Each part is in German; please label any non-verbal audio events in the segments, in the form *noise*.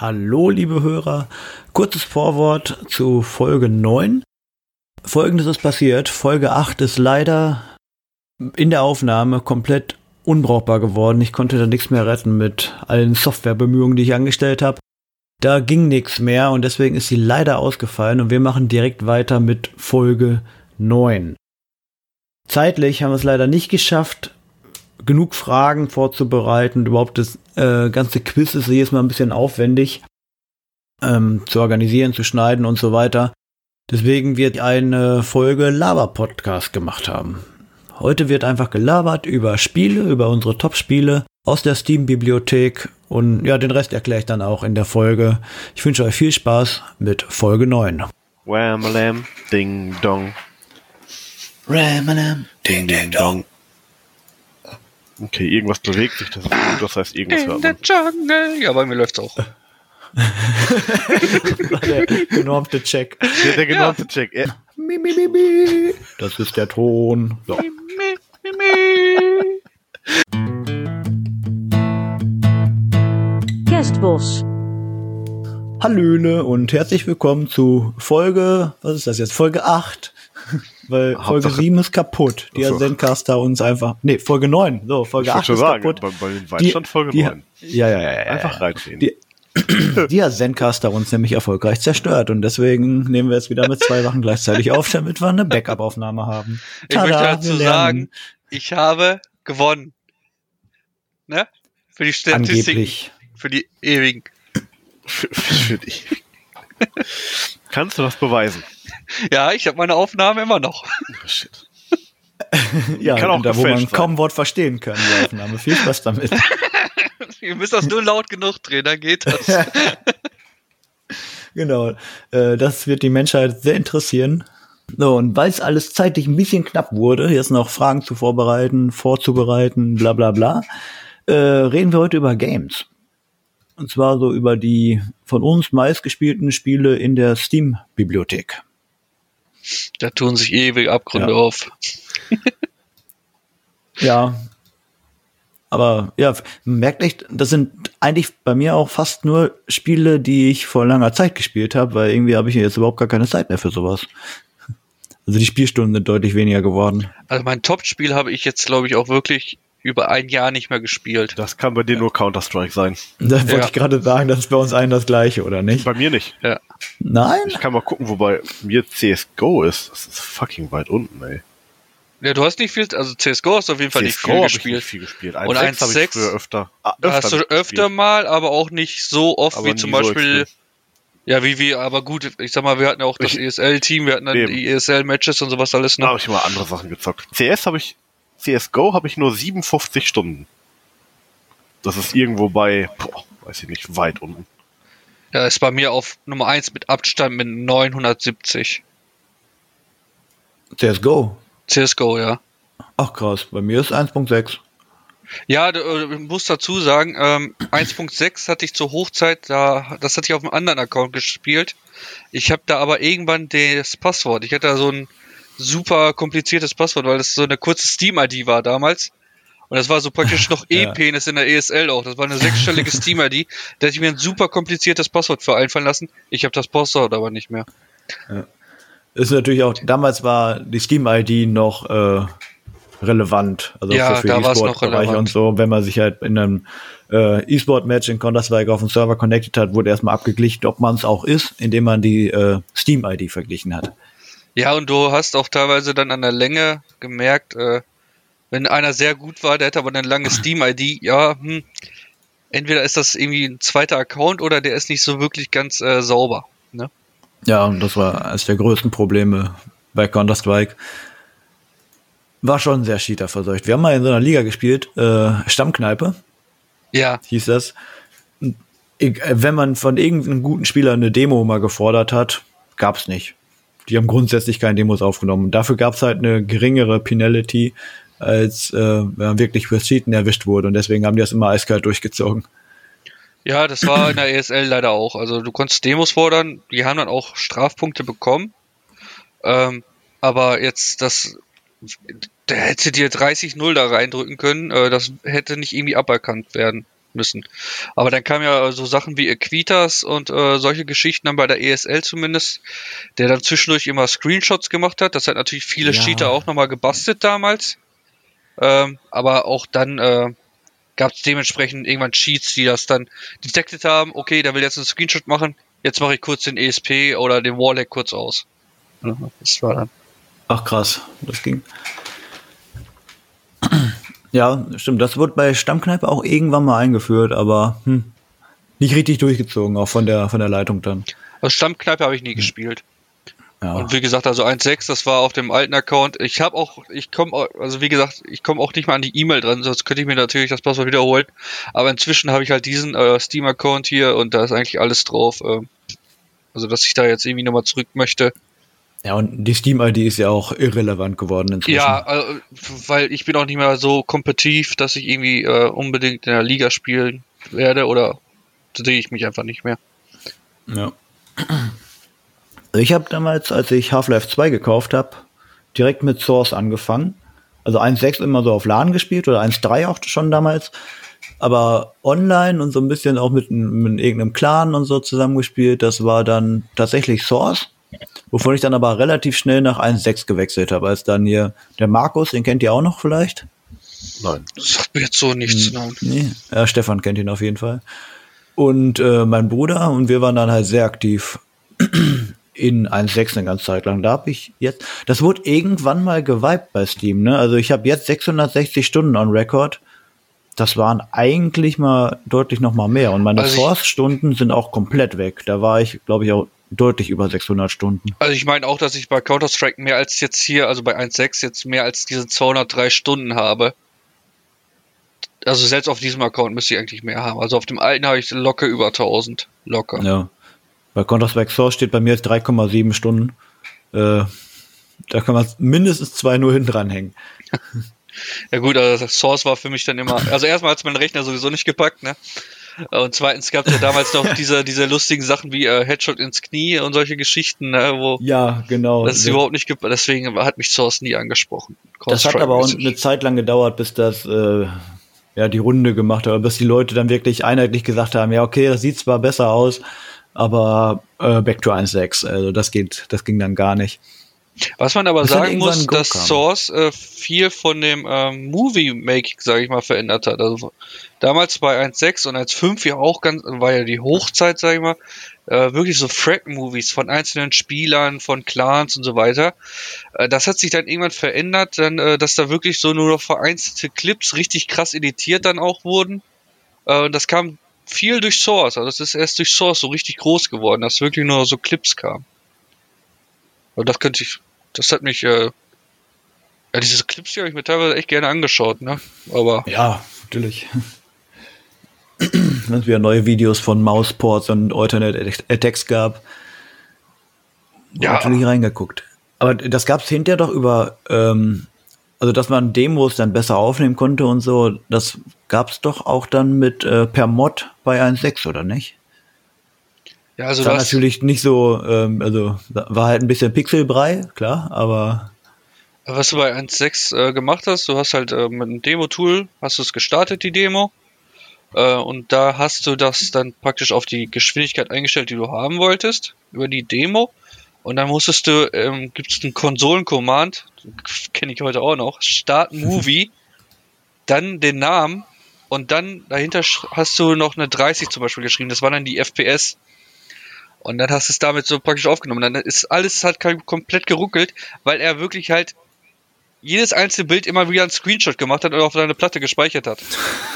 Hallo, liebe Hörer. Kurzes Vorwort zu Folge 9. Folgendes ist passiert. Folge 8 ist leider in der Aufnahme komplett unbrauchbar geworden. Ich konnte da nichts mehr retten mit allen Softwarebemühungen, die ich angestellt habe. Da ging nichts mehr und deswegen ist sie leider ausgefallen und wir machen direkt weiter mit Folge 9. Zeitlich haben wir es leider nicht geschafft, genug Fragen vorzubereiten. Überhaupt das äh, ganze Quiz ist jedes Mal ein bisschen aufwendig ähm, zu organisieren, zu schneiden und so weiter. Deswegen wird eine Folge Lava-Podcast gemacht haben. Heute wird einfach gelabert über Spiele, über unsere Top-Spiele aus der Steam-Bibliothek und ja, den Rest erkläre ich dann auch in der Folge. Ich wünsche euch viel Spaß mit Folge 9. Wham-a-lam, ding dong. Ramalam, Ding ding dong. Okay, irgendwas bewegt sich, das ist gut, das heißt irgendwas In man. jungle. Ja, bei mir läuft's auch. der genormte Check. Der, der genormte Check. Ja. Mi, mi, mi, mi. Das ist der Ton. So. Mi, mi, mi. Kerstbos. Hallöle und herzlich willkommen zu Folge, was ist das jetzt? Folge 8. *laughs* Weil Folge Hauptsache- 7 ist kaputt. Die so. hat Zencaster uns einfach. Nee, Folge 9. So, Folge Ich 8 wollte schon ist sagen, kaputt. bei, bei den stand Folge die, 9. Ja, ja, ja, ja. Einfach ja. reinziehen. Die, *clears throat* die hat Zencaster uns nämlich erfolgreich zerstört und deswegen nehmen wir jetzt wieder mit zwei Sachen gleichzeitig auf, damit wir eine Backup-Aufnahme haben. Ich möchte Tada, dazu sagen, ich habe gewonnen. Ne? Für die Statistiken. Angeblich. Für die ewigen. Für, für dich. Kannst du das beweisen? Ja, ich habe meine Aufnahme immer noch. Oh, shit. *laughs* Ja, Kann auch da wo man sein. kaum Wort verstehen kann, die Aufnahme. Viel Spaß damit. *laughs* Ihr müsst das nur laut genug drehen, dann geht das. *laughs* Genau. Äh, das wird die Menschheit sehr interessieren. So, und weil es alles zeitlich ein bisschen knapp wurde, jetzt noch Fragen zu vorbereiten, vorzubereiten, bla bla bla, äh, reden wir heute über Games. Und zwar so über die von uns meistgespielten Spiele in der Steam-Bibliothek. Da tun sich ewig Abgründe Ja. auf. *laughs* Ja. Aber ja, man merkt echt, das sind eigentlich bei mir auch fast nur Spiele, die ich vor langer Zeit gespielt habe, weil irgendwie habe ich jetzt überhaupt gar keine Zeit mehr für sowas. Also die Spielstunden sind deutlich weniger geworden. Also mein Top-Spiel habe ich jetzt, glaube ich, auch wirklich über ein Jahr nicht mehr gespielt. Das kann bei dir nur Counter-Strike sein. Da wollte Ja. ich gerade sagen, das ist bei uns allen das gleiche, oder nicht? Bei mir nicht. Ja. Nein? Ich kann mal gucken, wobei mir CSGO ist. Das ist fucking weit unten, ey. Ja, du hast nicht viel, also CSGO hast du auf jeden Fall nicht CSGO viel hab ich gespielt. nicht viel gespielt. Und 1.6 habe ich 1.6 früher öfter. Ah, Da hast du öfter gespielt. mal, aber auch nicht so oft Aber wie zum so Beispiel, extrem. ja, wie wir, aber gut, ich sag mal, wir hatten ja auch das ESL-Team, wir hatten dann Eben. die ESL-Matches und sowas alles Da noch. habe ich mal andere Sachen gezockt. CS habe ich, CSGO habe ich nur 57 Stunden. Das ist irgendwo bei, boah, weiß ich nicht, weit unten. Ja, ist bei mir auf Nummer 1 mit Abstand mit 970. CSGO. CSGO, ja. Ach krass, bei mir ist 1.6. Ja, du, äh, ich muss dazu sagen, ähm, 1.6 hatte ich zur Hochzeit, da, das hatte ich auf einem anderen Account gespielt. Ich habe da aber irgendwann das Passwort. Ich hatte da so ein super kompliziertes Passwort, weil das so eine kurze Steam-ID war damals. Und das war so praktisch noch *laughs* Ja. E-Penis in der ESL auch. Das war eine sechsstellige *laughs* Steam-ID. Da hätte ich mir ein super kompliziertes Passwort für einfallen lassen. Ich habe das Passwort aber nicht mehr. Ist natürlich auch, damals war die Steam-ID noch äh, relevant. Also Ja, für, für da noch E-Sport-Bereiche relevant. und so. Wenn man sich halt in einem äh, E-Sport-Match in Counter-Strike auf dem Server connected hat, wurde erstmal abgeglichen, ob man es auch ist, indem man die äh, Steam-ID verglichen hat. Ja, und du hast auch teilweise dann an der Länge gemerkt, äh, wenn einer sehr gut war, der hätte aber eine lange Steam-ID, ja, hm, entweder ist das irgendwie ein zweiter Account oder der ist nicht so wirklich ganz äh, sauber. Ne? Ja, und das war eines der größten Probleme bei Counter-Strike. War schon sehr Cheater verseucht. Wir haben mal in so einer Liga gespielt, äh, Stammkneipe Ja, hieß das. Äh, wenn man von irgendeinem guten Spieler eine Demo mal gefordert hat, gab's nicht. Die haben grundsätzlich keine Demos aufgenommen. Dafür gab's halt eine geringere Penalty, als äh, wenn wirklich fürs Cheaten erwischt wurde. Und deswegen haben die das immer eiskalt durchgezogen. ja, das war in der ESL leider auch. Also du konntest Demos fordern, die haben dann auch Strafpunkte bekommen. Ähm, aber jetzt das, da hätte dir 30-0 da reindrücken können, äh, das hätte nicht irgendwie aberkannt werden müssen. Aber dann kamen ja so Sachen wie Equitas und äh, solche Geschichten dann bei der ESL zumindest, der dann zwischendurch immer Screenshots gemacht hat. Das hat natürlich viele Ja. Cheater auch nochmal gebastelt damals. Ähm, aber auch dann äh, gab es dementsprechend irgendwann Cheats, die das dann detected haben. Okay, der will jetzt einen Screenshot machen. Jetzt mache ich kurz den ESP oder den Warlag kurz aus. Das war dann. Ach krass, das ging. Ja, stimmt. Das wurde bei Stammkneipe auch irgendwann mal eingeführt, aber hm, nicht richtig durchgezogen, auch von der von der Leitung dann. Also Stammkneipe habe ich nie gespielt. Ja, Und wie gesagt, also 1.6, das war auf dem alten Account. Ich habe auch, ich komme, also wie gesagt, ich komme auch nicht mal an die E-Mail dran, sonst könnte ich mir natürlich das Passwort wiederholen. Aber inzwischen habe ich halt diesen äh, Steam-Account hier und da ist eigentlich alles drauf. ähm, also dass ich da jetzt irgendwie nochmal zurück möchte. Ja und die Steam-ID ist ja auch irrelevant geworden inzwischen. Ja, äh, weil ich bin auch nicht mehr so kompetitiv, dass ich irgendwie äh, unbedingt in der Liga spielen werde oder sehe ich mich einfach nicht mehr. Ja. Ich habe damals, als ich Half-Life 2 gekauft habe, direkt mit Source angefangen. Also 1.6 immer so auf LAN gespielt oder 1.3 auch schon damals. Aber online und so ein bisschen auch mit, mit irgendeinem Clan und so zusammengespielt, das war dann tatsächlich Source. Wovon ich dann aber relativ schnell nach 1.6 gewechselt habe, als dann hier der Markus, den kennt ihr auch noch vielleicht? Nein. Das sagt mir jetzt so nichts. Nein. Nee, ja, Stefan kennt ihn auf jeden Fall. Und äh, mein Bruder und wir waren dann halt sehr aktiv *clears throat* in 1.6 eine ganze Zeit lang. Da habe ich jetzt, das wurde irgendwann mal gewiped bei Steam, ne? Also ich habe jetzt 660 Stunden on Record. Das waren eigentlich mal deutlich noch mal mehr. Und meine Also Source-Stunden sind auch komplett weg. Da war ich, glaube ich, auch deutlich über 600 Stunden. Also ich meine auch, dass ich bei Counter-Strike mehr als jetzt hier, also bei 1.6 jetzt mehr als diese 203 Stunden habe. Also selbst auf diesem Account müsste ich eigentlich mehr haben. Also auf dem alten habe ich locker über 1000. Locker. Ja. Bei Counter-Strike Source steht bei mir jetzt 3,7 Stunden. Äh, da kann man mindestens zwei nur hinten dranhängen. *laughs* Ja gut, also Source war für mich dann immer, also erstmal hat mein Rechner sowieso nicht gepackt, ne? Und zweitens gab es ja damals noch *laughs* diese, diese lustigen Sachen wie äh, Headshot ins Knie und solche Geschichten, ne, wo Ja, genau. das ist überhaupt nicht gepackt, deswegen hat mich Source nie angesprochen. Das hat aber auch eine Zeit lang gedauert, bis das äh, ja die Runde gemacht hat, bis die Leute dann wirklich einheitlich gesagt haben, ja okay, das sieht zwar besser aus, aber äh, Back to 1.6, also das geht, das ging dann gar nicht. Was man aber dann sagen muss, dass kam. Source äh, viel von dem ähm, Movie-Making, sage ich mal, verändert hat. Also damals bei 1.6 und 1.5 ja auch ganz, war ja die Hochzeit, sage ich mal, äh, wirklich so Frag-Movies von einzelnen Spielern, von Clans und so weiter. Äh, das hat sich dann irgendwann verändert, dann, äh, dass da wirklich so nur noch vereinzelte Clips richtig krass editiert dann auch wurden. Äh, und das kam viel durch Source. Also das ist erst durch Source so richtig groß geworden, dass wirklich nur so Clips kamen. Und das könnte ich, das hat mich, äh, ja, diese Clips hier habe ich mir teilweise echt gerne angeschaut, ne? Aber Ja, natürlich. Wenn es wieder neue Videos von Mausports und Alternate Attacks gab, Ja. natürlich reingeguckt. Aber das gab es hinterher doch über, ähm, also dass man Demos dann besser aufnehmen konnte und so, das gab es doch auch dann mit äh, per Mod bei 1.6, oder nicht? Ja, also Das war natürlich nicht so, ähm, also war halt ein bisschen Pixelbrei, klar, aber was du bei 1.6 äh, gemacht hast, du hast halt äh, mit einem Demo-Tool, hast du es gestartet, die Demo. Äh, und da hast du das dann praktisch auf die Geschwindigkeit eingestellt, die du haben wolltest, über die Demo. Und dann musstest du, ähm, gibt es einen Konsolen-Command, kenne ich heute auch noch, Start *laughs* Movie, dann den Namen und dann dahinter hast du noch eine 30 zum Beispiel geschrieben. Das war dann die FPS. Und dann hast du es damit so praktisch aufgenommen. Dann ist alles halt komplett geruckelt, weil er wirklich halt jedes einzelne Bild immer wieder einen Screenshot gemacht hat und auf seine Platte gespeichert hat.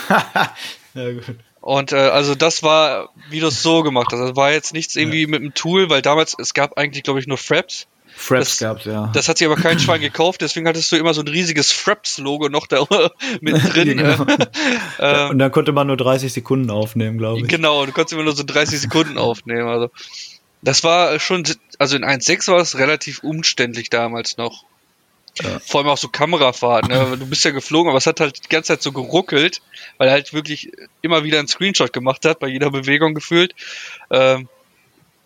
*laughs* ja, gut. Und äh, also das war, wie du es so gemacht hast. Das war jetzt nichts irgendwie mit einem Tool, weil damals, es gab eigentlich, glaube ich, nur Fraps. Fraps Das- gab's, ja. Das hat sich aber kein *clears throat* Schwein gekauft, deswegen hattest du immer so ein riesiges Fraps-Logo noch da *laughs* mit *laughs* drin. Ja, genau. äh, und dann konnte man nur 30 Sekunden aufnehmen, glaube ich. Genau, du konntest immer nur so 30 Sekunden aufnehmen. Also das war schon, also in 1.6 war es relativ umständlich damals noch. Vor allem auch so Kamerafahrten. Ne? Du bist ja geflogen, aber es hat halt die ganze Zeit so geruckelt, weil er halt wirklich immer wieder einen Screenshot gemacht hat, bei jeder Bewegung gefühlt. Ähm,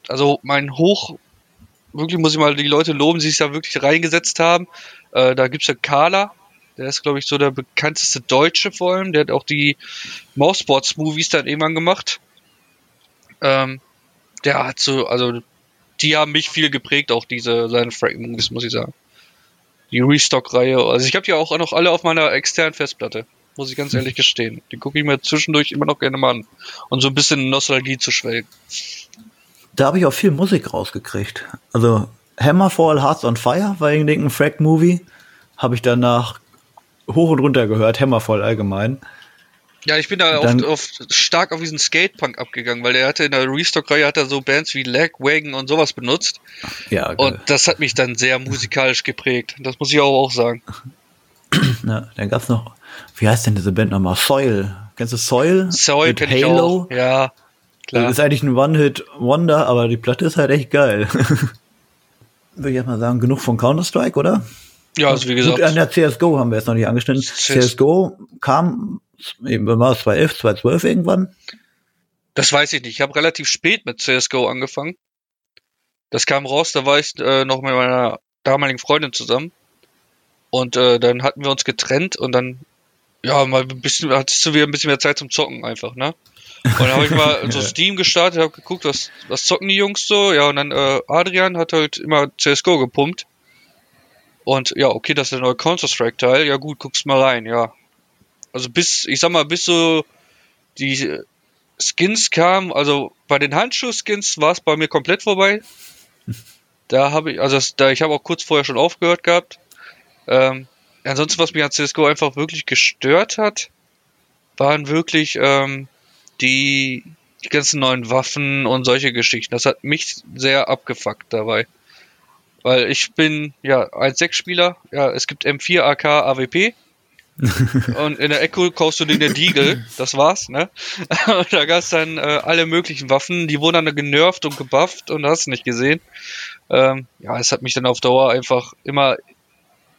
also mein Hoch, wirklich muss ich mal die Leute loben, die sich da wirklich reingesetzt haben. Äh, da gibt's ja Carla, Der ist, glaube ich, so der bekannteste Deutsche vor allem. Der hat auch die Mousesports-Movies dann irgendwann gemacht. Ähm, der hat so, also die haben mich viel geprägt, auch diese seine Frag-Movies, muss ich sagen. Die Restock-Reihe. Also ich habe die auch noch alle auf meiner externen Festplatte. Muss ich ganz *laughs* ehrlich gestehen. Die gucke ich mir zwischendurch immer noch gerne mal an. Und so ein bisschen Nostalgie zu schwelgen. Da habe ich auch viel Musik rausgekriegt. Also Hammerfall Hearts on Fire war irgendein Frag-Movie. Habe ich danach hoch und runter gehört. Hammerfall allgemein. Ja, ich bin da oft, oft stark auf diesen Skatepunk abgegangen, weil der hatte in der Restock-Reihe hat er so Bands wie Lagwagon und sowas benutzt. Ja, geil. Und das hat mich dann sehr musikalisch geprägt. Das muss ich auch, auch sagen. *clears throat* Ja, dann gab's noch, wie heißt denn diese Band nochmal? Soil. Kennst du Soil? Soil kenn ich Halo. auch. Ja, klar. Das ist eigentlich ein One-Hit-Wonder, aber die Platte ist halt echt geil. *laughs* Würde ich erst mal sagen, genug von Counter-Strike, oder? ja, also wie gesagt, Gut, an der CSGO haben wir jetzt noch nicht angeschnitten. CS CSGO kam, eben war es 2011, 2012 irgendwann. das weiß ich nicht. Ich habe relativ spät mit CSGO angefangen. Das kam raus, da war ich äh, noch mit meiner damaligen Freundin zusammen. Und äh, dann hatten wir uns getrennt und dann, ja, mal ein bisschen, hattest du wieder ein bisschen mehr Zeit zum Zocken einfach, ne? Und dann habe ich mal *laughs* so Steam gestartet, habe geguckt, was, was zocken die Jungs so. Ja, und dann äh, Adrian hat halt immer CSGO gepumpt. Und ja, okay, das ist der neue Counter-Strike-Teil. Ja gut, guckst mal rein, ja. Also bis, ich sag mal, bis so die Skins kamen, also bei den Handschuh-Skins war es bei mir komplett vorbei. *laughs* Da habe ich, also das, da ich habe auch kurz vorher schon aufgehört gehabt. Ähm, ansonsten, was mich an CSGO einfach wirklich gestört hat, waren wirklich ähm, die, die ganzen neuen Waffen und solche Geschichten. Das hat mich sehr abgefuckt dabei. Weil ich bin ja als Sechs-Spieler, ja, es gibt M4, AK, AWP. und in der Echo kaufst du den der Deagle, das war's, ne? Und *laughs* da gab's dann äh, alle möglichen Waffen, die wurden dann genervt und gebufft und hast nicht gesehen. Ähm, ja, es hat mich dann auf Dauer einfach immer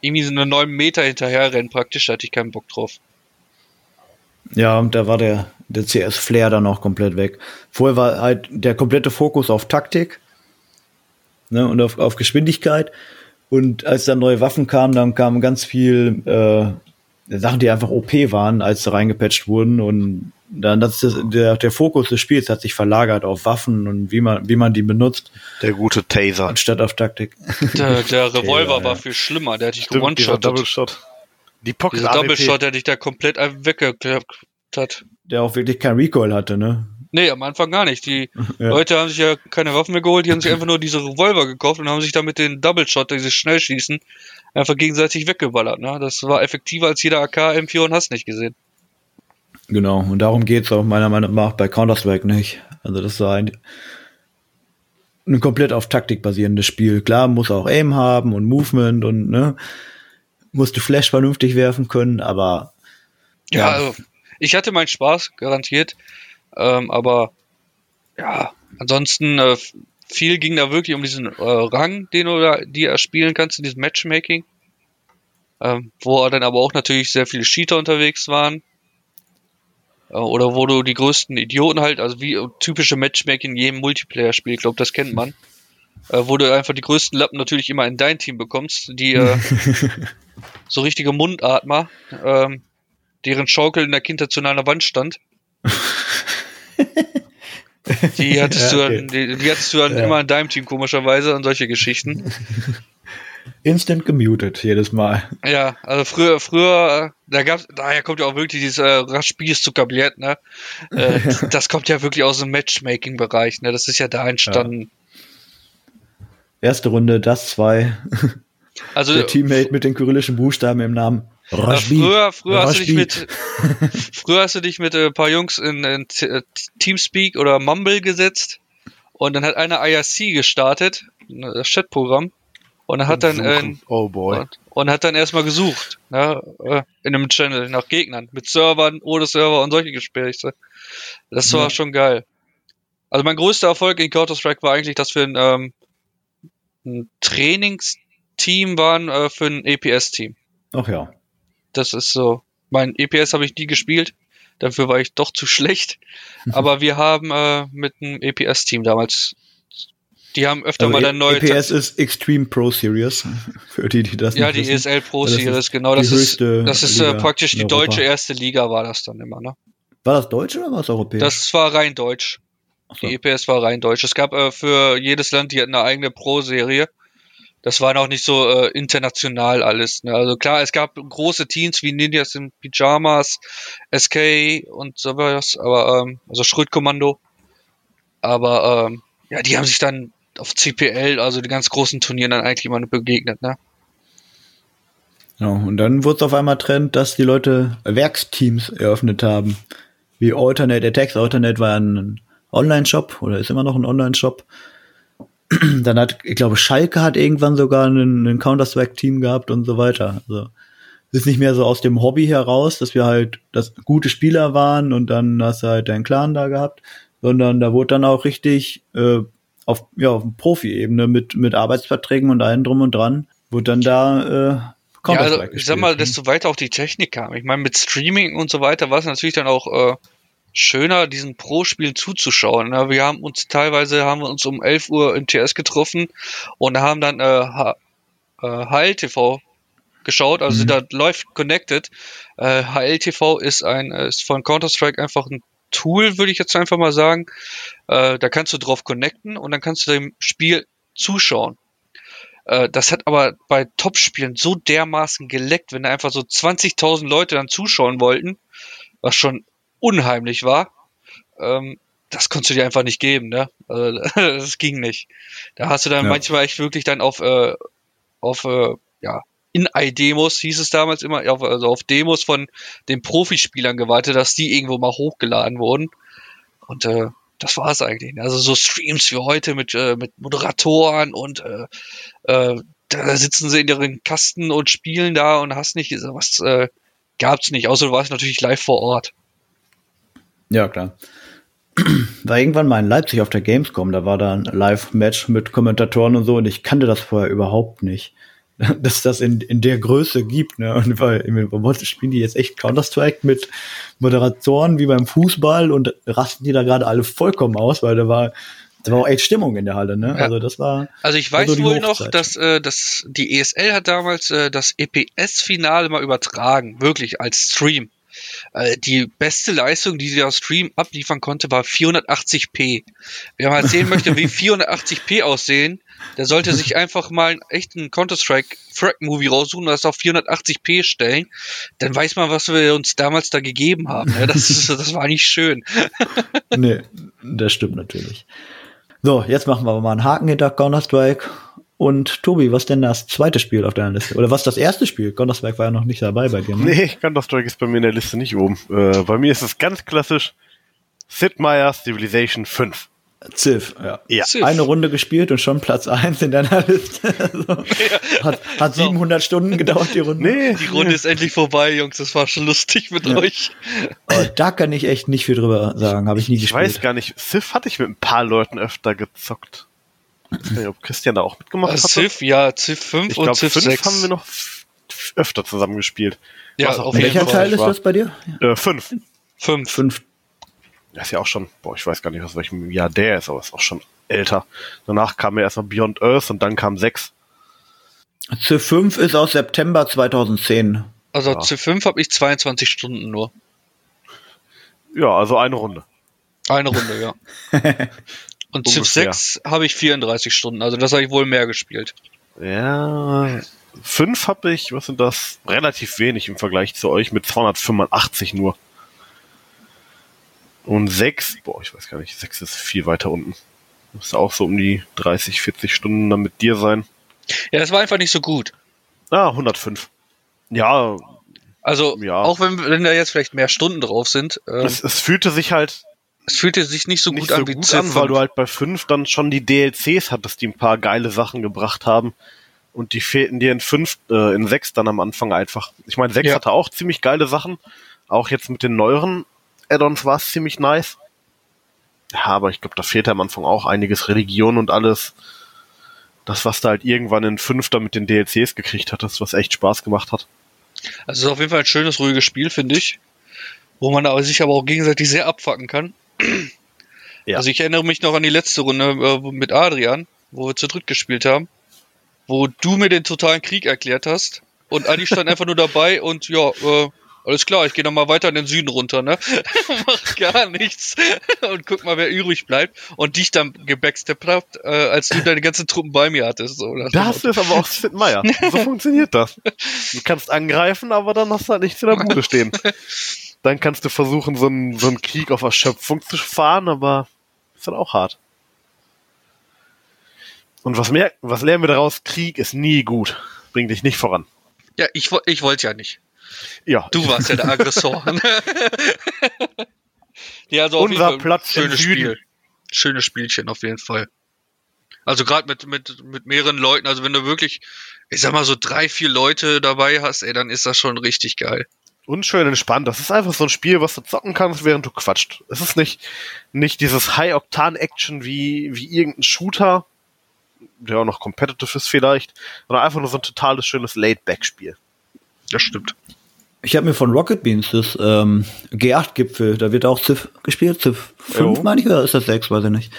irgendwie so eine neuen Meter hinterherrennen praktisch, da hatte ich keinen Bock drauf. Ja, und da war der, der CS-Flair dann auch komplett weg. Vorher war halt der komplette Fokus auf Taktik ne, und auf, auf Geschwindigkeit. Und als dann neue Waffen kamen, dann kamen ganz viel äh, Sachen, die einfach OP waren, als sie reingepatcht wurden. Und dann das, das, der, der Fokus des Spiels hat sich verlagert auf Waffen und wie man, wie man die benutzt, Der gute Taser. anstatt auf Taktik. Der, der *laughs* Revolver ja. war viel schlimmer, der hat dich dieser Double. Shot. Die Pocket Dieser AWP. Double Shot, der dich da komplett weggeklappt hat. Der auch wirklich kein Recoil hatte, ne? Nee, am Anfang gar nicht. Die *laughs* Ja. Leute haben sich ja keine Waffen mehr geholt, die haben sich einfach nur diese Revolver gekauft und haben sich damit den Double Shot, dieses Schnellschießen, einfach gegenseitig weggeballert. Ne? Das war effektiver als jeder AK, M4 und hast nicht gesehen. Genau, und darum geht's auch meiner Meinung nach bei Counter-Strike nicht. Also das war ein, ein komplett auf Taktik basierendes Spiel. Klar, muss auch Aim haben und Movement und ne, musste Flash vernünftig werfen können, aber Ja, Ja. also ich hatte meinen Spaß, garantiert. Ähm, aber ja, ansonsten äh, viel ging da wirklich um diesen äh, Rang, den du da, die erspielen kannst in diesem Matchmaking. Ähm, wo dann aber auch natürlich sehr viele Cheater unterwegs waren. Äh, oder wo du die größten Idioten halt, also wie typische Matchmaking in jedem Multiplayer-Spiel, ich glaube, das kennt man. Äh, wo du einfach die größten Lappen natürlich immer in dein Team bekommst, die äh, *laughs* so richtige Mundatmer, ähm, deren Schaukel in der Kindheit zu einer Wand stand. *laughs* Die hattest Ja, du okay. dann, die, die hattest du dann Ja. immer in deinem Team komischerweise und solche Geschichten. instant gemutet jedes Mal. Ja, also früher, früher, äh, da gab's, daher kommt ja auch wirklich dieses äh, rasch Spiels zu Kabinett, ne? Äh, *laughs* das kommt ja wirklich aus dem Matchmaking-Bereich, ne? Das ist ja da entstanden. Erste Runde, das zwei. Also Der Teammate mit den kyrillischen Buchstaben im Namen. äh, Rashbi. früher, früher hast du dich Rashbi. mit, *laughs* früher hast du dich mit äh, ein paar Jungs in, in äh, Teamspeak oder Mumble gesetzt und dann hat einer IRC gestartet, das Chatprogramm, und hat dann äh, oh boy. und, und hat dann erstmal gesucht, ne, äh, in einem Channel nach Gegnern, mit Servern, ohne Server und solche Gespräche. Das war Ja. schon geil. Also mein größter Erfolg in Counter-Strike war eigentlich, dass wir ein, ähm, ein Trainingsteam waren äh, für ein EPS-Team. Ach ja. Das ist so. Mein EPS habe ich nie gespielt. Dafür war ich doch zu schlecht. *laughs* Aber wir haben äh, mit einem EPS-Team damals Die haben öfter Also mal dann neue. EPS ist Extreme Pro Series. *laughs* Für die, die das ja, die wissen. ESL Pro Das Series, genau. Das ist, das ist äh, praktisch die deutsche erste Liga, war das dann immer, ne? War das deutsch oder war es europäisch? Das war rein deutsch. So. Die EPS war rein deutsch. Es gab äh, für jedes Land, die hatten eine eigene Pro-Serie. Das war noch nicht so äh, international alles. Ne? Also klar, es gab große Teams wie Ninjas in Pyjamas, SK und sowas, aber ähm, also Schrödkommando. Aber ähm, ja, die haben sich dann auf CPL, also die ganz großen Turnieren, dann eigentlich immer begegnet. Ne? Ja, und dann wurde es auf einmal Trend, dass die Leute Werksteams eröffnet haben. Wie Alternate Attacks. Alternate war ein Online-Shop oder ist immer noch ein Online-Shop. *clears throat* Dann hat, ich glaube, Schalke hat irgendwann sogar einen, einen Counter-Strike-Team gehabt und so weiter. Also ist nicht mehr so aus dem Hobby heraus, dass wir halt das gute Spieler waren und dann hast du halt deinen Clan da gehabt, sondern da wurde dann auch richtig äh, auf, ja, auf Profi-Ebene mit, mit Arbeitsverträgen und allem drum und dran, wurde dann da äh, Ja, also, ich sag mal, desto weiter auch die Technik kam. Ich meine, mit Streaming und so weiter war es natürlich dann auch äh, schöner, diesen Pro-Spielen zuzuschauen. Ne? Wir haben uns teilweise haben wir uns um 11 Uhr im TS getroffen und haben dann äh, H äh, HLTV geschaut, also Mhm. da live connected. Äh, HLTV ist ein ist von Counter-Strike einfach ein Tool, würde ich jetzt einfach mal sagen. Äh, da kannst du drauf connecten und dann kannst du dem Spiel zuschauen. Äh, das hat aber bei Top-Spielen so dermaßen geleckt, wenn da einfach so 20.000 Leute dann zuschauen wollten, was schon unheimlich war. Ähm, das konntest du dir einfach nicht geben, ne? Also, *laughs* das ging nicht. Da hast du dann Ja. manchmal echt wirklich dann auf, äh, auf äh, ja, In-Eye-Demos hieß es damals immer, auf, also auf Demos von den Profispielern gewartet, dass die irgendwo mal hochgeladen wurden. Und äh, das war es eigentlich. ne? Also so Streams wie heute mit, äh, mit Moderatoren und äh, äh, da sitzen sie in ihren Kasten und spielen da und hast nicht, was äh, gab's nicht, außer du warst natürlich live vor Ort. Ja, klar. War irgendwann mal in Leipzig auf der Gamescom, da war da ein Live-Match mit Kommentatoren und so und ich kannte das vorher überhaupt nicht. *laughs* Dass das in, in der Größe gibt, ne? Und weil, wollte spielen die jetzt echt Counter-Strike mit Moderatoren wie beim Fußball und rasten die da gerade alle vollkommen aus, weil da war, da war auch echt Stimmung in der Halle, ne? Ja. Also das war. Also ich weiß so wohl noch, Hochzeit. dass, äh, dass die ESL hat damals äh, das EPS-Finale mal übertragen, wirklich als Stream. Äh, die beste Leistung, die sie aus Stream abliefern konnte, war 480p. Wer mal sehen *laughs* möchte, wie 480p aussehen, der sollte sich einfach mal einen echten Counter-Strike Frag-Movie raussuchen und das auf 480p stellen. Dann weiß man, was wir uns damals da gegeben haben. Ja, das, ist, das war nicht schön. nee, das stimmt natürlich. So, jetzt machen wir mal einen Haken hinter Counter-Strike. Und Tobi, was denn das zweite Spiel auf deiner Liste? Oder was das erste Spiel? Counter-Strike war ja noch nicht dabei bei dir, ne? Nee, Counter-Strike ist bei mir in der Liste nicht oben. Äh, bei mir ist es ganz klassisch Sid Meier's Civilization 5. Civ, ja. Ja. Civ. Eine Runde gespielt und schon Platz 1 in deiner Liste. *laughs* Also, hat, hat 700 Stunden gedauert, die Runde. Nee, Die Runde ist endlich vorbei, Jungs. Das war schon lustig mit euch. Aber da kann ich echt nicht viel drüber sagen. Habe ich nie ich gespielt. weiß gar nicht. Civ hatte ich mit ein paar Leuten öfter gezockt. Ich weiß nicht, ob Christian da auch mitgemacht Also hat. Civ, ja, Civ 5 Ich und glaube, Civ 5 6. haben wir noch öfter zusammen gespielt. Ja, Was auch auf jeden Welcher Fall. Teil ist war. das bei dir? Äh, 5. 5. Fünf. Das ist ja auch schon, boah, ich weiß gar nicht, aus welchem Jahr der ist, aber ist auch schon älter. Danach kam ja erstmal Beyond Earth und dann kam 6. Civ 5 ist aus September 2010. Also Ja. Civ 5 habe ich 22 Stunden nur. Ja, also eine Runde. Eine Runde, ja. *laughs* Und Civ Ungefähr. 6 habe ich 34 Stunden. Also das habe ich wohl mehr gespielt. Ja, 5 habe ich, was sind das? Relativ wenig im Vergleich zu euch mit 285 nur. Und 6, boah, ich weiß gar nicht, 6 ist viel weiter unten. Müsste auch so um die 30, 40 Stunden dann mit dir sein. Ja, das war einfach nicht so gut. Ah, 105. Ja, Also Ja. auch wenn, wenn da jetzt vielleicht mehr Stunden drauf sind, äh, es, es fühlte sich halt es fühlte sich nicht so nicht gut so an wie gut Civ an, weil 5. du halt bei 5 dann schon die DLCs hattest, die ein paar geile Sachen gebracht haben. Und die fehlten dir in 5, äh, in 6 dann am Anfang einfach. Ich meine, 6 Ja. hatte auch ziemlich geile Sachen. Auch jetzt mit den neueren Add-ons war es ziemlich nice. Ja, aber ich glaube, da fehlte am Anfang auch einiges Religion und alles. Das, was du halt irgendwann in 5 dann mit den DLCs gekriegt hattest, was echt Spaß gemacht hat. Also es ist auf jeden Fall ein schönes, ruhiges Spiel, finde ich. Wo man aber sich aber auch gegenseitig sehr abfacken kann. Ja. Also ich erinnere mich noch an die letzte Runde äh, mit Adrian. wo wir zu dritt gespielt haben, wo du mir den totalen Krieg erklärt hast und Adi stand einfach nur dabei und ja, äh, alles klar, ich gehe nochmal weiter in den Süden runter, ne? *laughs* Mach gar nichts und guck mal, wer übrig bleibt und dich dann gebacksteppt habt, äh, als du deine ganzen Truppen bei mir hattest. So, das ist aber auch Sid Meier. So funktioniert das. Du kannst angreifen, aber dann hast du halt nichts in der Bude stehen. *laughs* Dann kannst du versuchen, so einen, so einen Krieg auf Erschöpfung zu fahren, aber ist dann auch hart. Und was, mehr, was lernen wir daraus? Krieg ist nie gut. Bringt dich nicht voran. Ja, ich, ich wollte ja nicht. Ja. Du warst ja der Aggressor. *laughs* *laughs* ja, also Unser Platz schönes im Süden. Spiel. Schönes Spielchen auf jeden Fall. Also gerade mit, mit, mit mehreren Leuten, also wenn du wirklich, ich sag mal so drei, vier Leute dabei hast, ey, dann ist das schon richtig geil. Und schön entspannt. Das ist einfach so ein Spiel, was du zocken kannst, während du quatscht. Es ist nicht, nicht dieses High-Octan-Action wie, wie irgendein Shooter, der auch noch competitive ist vielleicht, sondern einfach nur so ein totales schönes Laid-Back-Spiel. Das stimmt. Ich habe mir von Rocket Beans das ähm, G8-Gipfel, da wird auch Civ gespielt, Civ 5 Jo. meine ich, oder ist das 6, weiß ich nicht.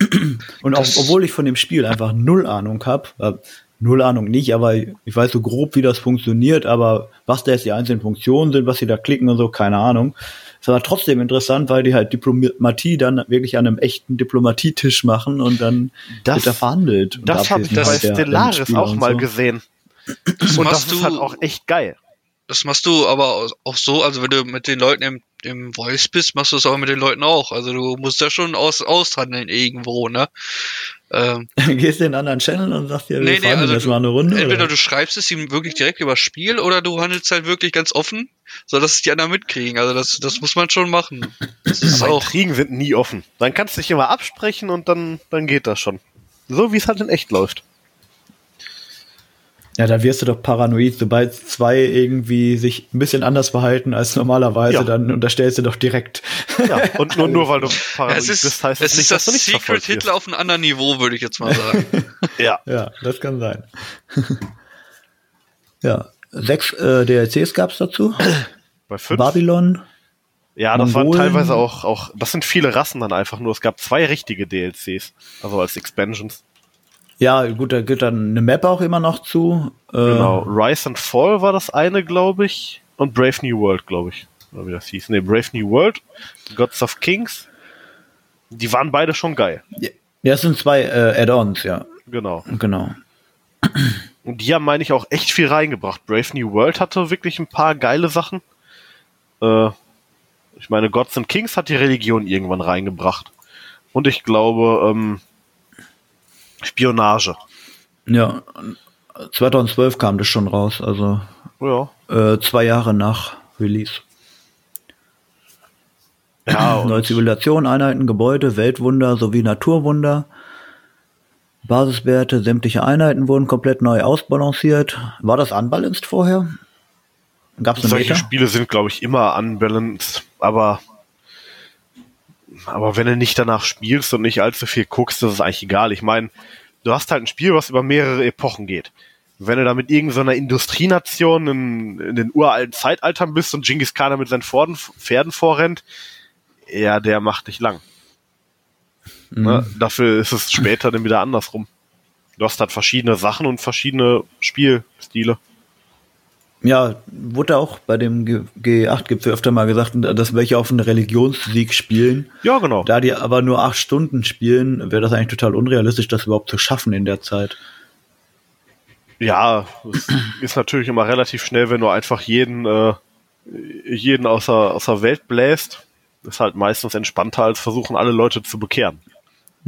*clears throat* Und auch, obwohl ich von dem Spiel einfach null Ahnung habe, äh, null Ahnung nicht, aber ich weiß so grob, wie das funktioniert, aber was da jetzt die einzelnen Funktionen sind, was sie da klicken und so, keine Ahnung. Es war trotzdem interessant, weil die halt Diplomatie dann wirklich an einem echten Diplomatietisch machen und dann Das- wird da verhandelt. Das habe ich Abwesenheit bei Stellaris auch mal so. gesehen. Das Und machst das ist du, halt auch echt geil. das machst du aber auch so, also wenn du mit den Leuten im, im Voice bist, machst du es auch mit den Leuten auch. Also du musst da schon aus, aushandeln irgendwo, ne? Ähm, *laughs* Gehst du in einen anderen Channel und sagst dir, wir Nee, nee, also jetzt du- mal eine Runde. entweder oder? du schreibst es ihm wirklich direkt über Spiel oder du handelst halt wirklich ganz offen, sodass es die anderen mitkriegen. Also das, das muss man schon machen. Das ist Aber auch. Intrigen sind nie offen. Dann kannst du dich immer absprechen und dann, dann geht das schon. So wie es halt in echt läuft. Ja, da wirst du doch paranoid, sobald zwei irgendwie sich ein bisschen anders verhalten als normalerweise, Ja. dann unterstellst du doch direkt. Ja, und nur, nur weil du paranoid Es ist, bist, heißt es das nicht, ist dass das du nicht Secret verfolgt wirst. Hitler auf einem anderen Niveau, würde ich jetzt mal sagen. *laughs* Ja. ja, das kann sein. *laughs* ja, sechs äh, DLCs gab's dazu. Bei fünf. Babylon. Ja, das waren Mongolen. teilweise auch, auch, das sind viele Rassen dann einfach nur. Es gab zwei richtige DLCs, also als Expansions. Ja, gut, da gibt dann eine Map auch immer noch zu. Äh, Genau. Rise and Fall war das eine, glaube ich. Und Brave New World, glaube ich. Oder wie das hieß. Nee, Brave New World, Gods of Kings. Die waren beide schon geil. Ja, das sind zwei äh, Add-ons, ja. Genau. Genau. Und die haben, meine ich, auch echt viel reingebracht. Brave New World hatte wirklich ein paar geile Sachen. Äh, ich meine, Gods and Kings hat die Religion irgendwann reingebracht. Und ich glaube, ähm, Spionage. Ja, 2012 kam das schon raus, also Ja. äh, zwei Jahre nach Release. Ja, *clears throat* Neue Zivilisation, Einheiten, Gebäude, Weltwunder sowie Naturwunder. Basiswerte, sämtliche Einheiten wurden komplett neu ausbalanciert. War das unbalanced vorher? Gab es eine solche Meta? Spiele sind, glaube ich, immer unbalanced, aber aber wenn du nicht danach spielst und nicht allzu viel guckst, ist es eigentlich egal. Ich meine, du hast halt ein Spiel, was über mehrere Epochen geht. Wenn du da mit irgendeiner Industrienation in, in den uralten Zeitaltern bist und Genghis Khan mit seinen Pferden, Pferden vorrennt, ja, der macht dich lang. Ne? Dafür ist es später dann wieder andersrum. Du hast halt verschiedene Sachen und verschiedene Spielstile. Ja, wurde auch bei dem G- G8-Gipfel öfter mal gesagt, dass welche auf einen Religionssieg spielen. Ja, genau. Da die aber nur acht Stunden spielen, wäre das eigentlich total unrealistisch, das überhaupt zu schaffen in der Zeit. Ja, es ist natürlich immer relativ schnell, wenn du einfach jeden, äh, jeden außer, außer Welt bläst. Ist halt meistens entspannter, als versuchen, alle Leute zu bekehren.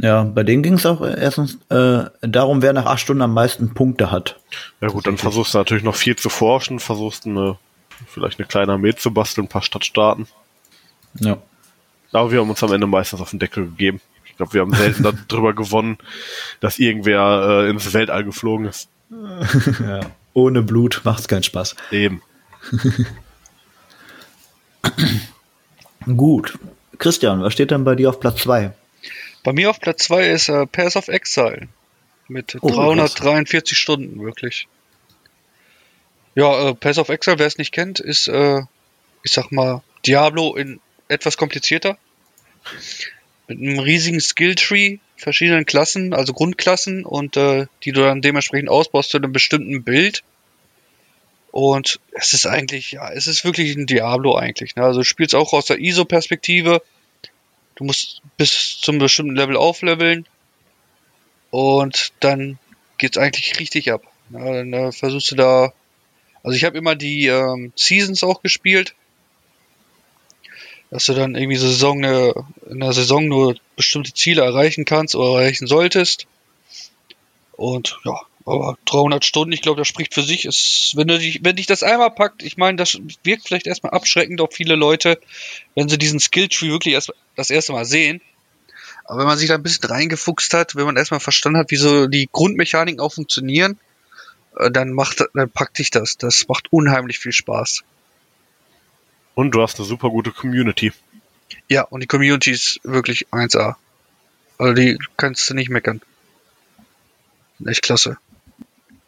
Ja, bei denen ging es auch erstens äh, darum, wer nach acht Stunden am meisten Punkte hat. Ja gut, dann versuchst du natürlich noch viel zu forschen, versuchst eine, vielleicht eine kleine Armee zu basteln, ein paar Stadtstaaten. Ja. Aber wir haben uns am Ende meistens auf den Deckel gegeben. Ich glaube, wir haben selten *laughs* darüber gewonnen, dass irgendwer äh, ins Weltall geflogen ist. *laughs* ja. Ohne Blut macht's keinen Spaß. Eben. *laughs* Gut. Christian, was steht denn bei dir auf Platz zwei? Bei mir auf Platz 2 ist äh, Pass of Exile. Mit Oh, 343 Stunden, wirklich. Ja, äh, Pass of Exile, wer es nicht kennt, ist, äh, ich sag mal, Diablo in etwas komplizierter. Mit einem riesigen Skilltree verschiedenen Klassen, also Grundklassen und äh, die du dann dementsprechend ausbaust zu einem bestimmten Bild. Und es ist eigentlich, ja, es ist wirklich ein Diablo eigentlich. Ne? Also du spielst auch aus der ISO-Perspektive. Du musst bis zum bestimmten Level aufleveln. Und dann geht's eigentlich richtig ab. Ne? Dann äh, versuchst du da. Also ich habe immer die ähm, Seasons auch gespielt dass du dann irgendwie so Saison eine, in der Saison nur bestimmte Ziele erreichen kannst oder erreichen solltest. Und ja, aber 300 Stunden, ich glaube, das spricht für sich. Ist, wenn du dich, wenn dich das einmal packt, ich meine, das wirkt vielleicht erstmal abschreckend auf viele Leute, wenn sie diesen Skilltree wirklich erst das erste Mal sehen. Aber wenn man sich da ein bisschen reingefuchst hat, wenn man erstmal verstanden hat, wie so die Grundmechaniken auch funktionieren, äh, dann macht, dann packt dich das. Das macht unheimlich viel Spaß. Und du hast eine super gute Community. Ja, und die Community ist wirklich 1A. Also die kannst du nicht meckern. Echt klasse.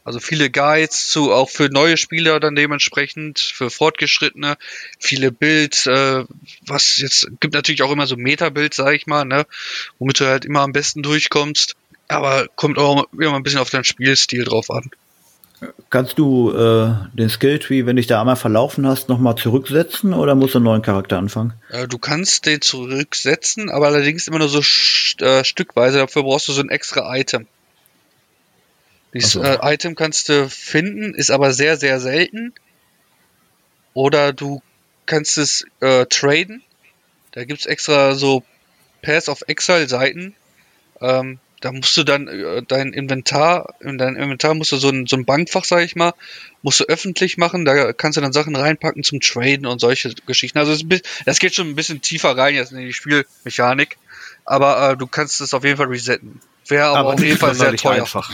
Also viele Guides zu, auch für neue Spieler dann dementsprechend, für Fortgeschrittene, viele Bild, äh, was jetzt, gibt natürlich auch immer so Meta-Bild, sag ich mal, ne, womit du halt immer am besten durchkommst, aber kommt auch immer ein bisschen auf deinen Spielstil drauf an. Kannst du äh, den Skilltree, wenn dich da einmal verlaufen hast, nochmal zurücksetzen oder musst du einen neuen Charakter anfangen? Äh, du kannst den zurücksetzen, aber allerdings immer nur so st äh, stückweise. Dafür brauchst du so ein extra Item. Dieses so. äh, Item kannst du finden, ist aber sehr, sehr selten. Oder du kannst es äh, traden. Da gibt's extra so Pass of Exile Seiten. Ähm, da musst du dann äh, dein Inventar, in dein Inventar musst du so ein, so ein Bankfach, sag ich mal, musst du öffentlich machen, da kannst du dann Sachen reinpacken zum Traden und solche Geschichten. Also das geht schon ein bisschen tiefer rein jetzt in die Spielmechanik, aber äh, du kannst es auf jeden Fall resetten. Wäre aber, aber auf jeden Fall sehr teuer. Einfach.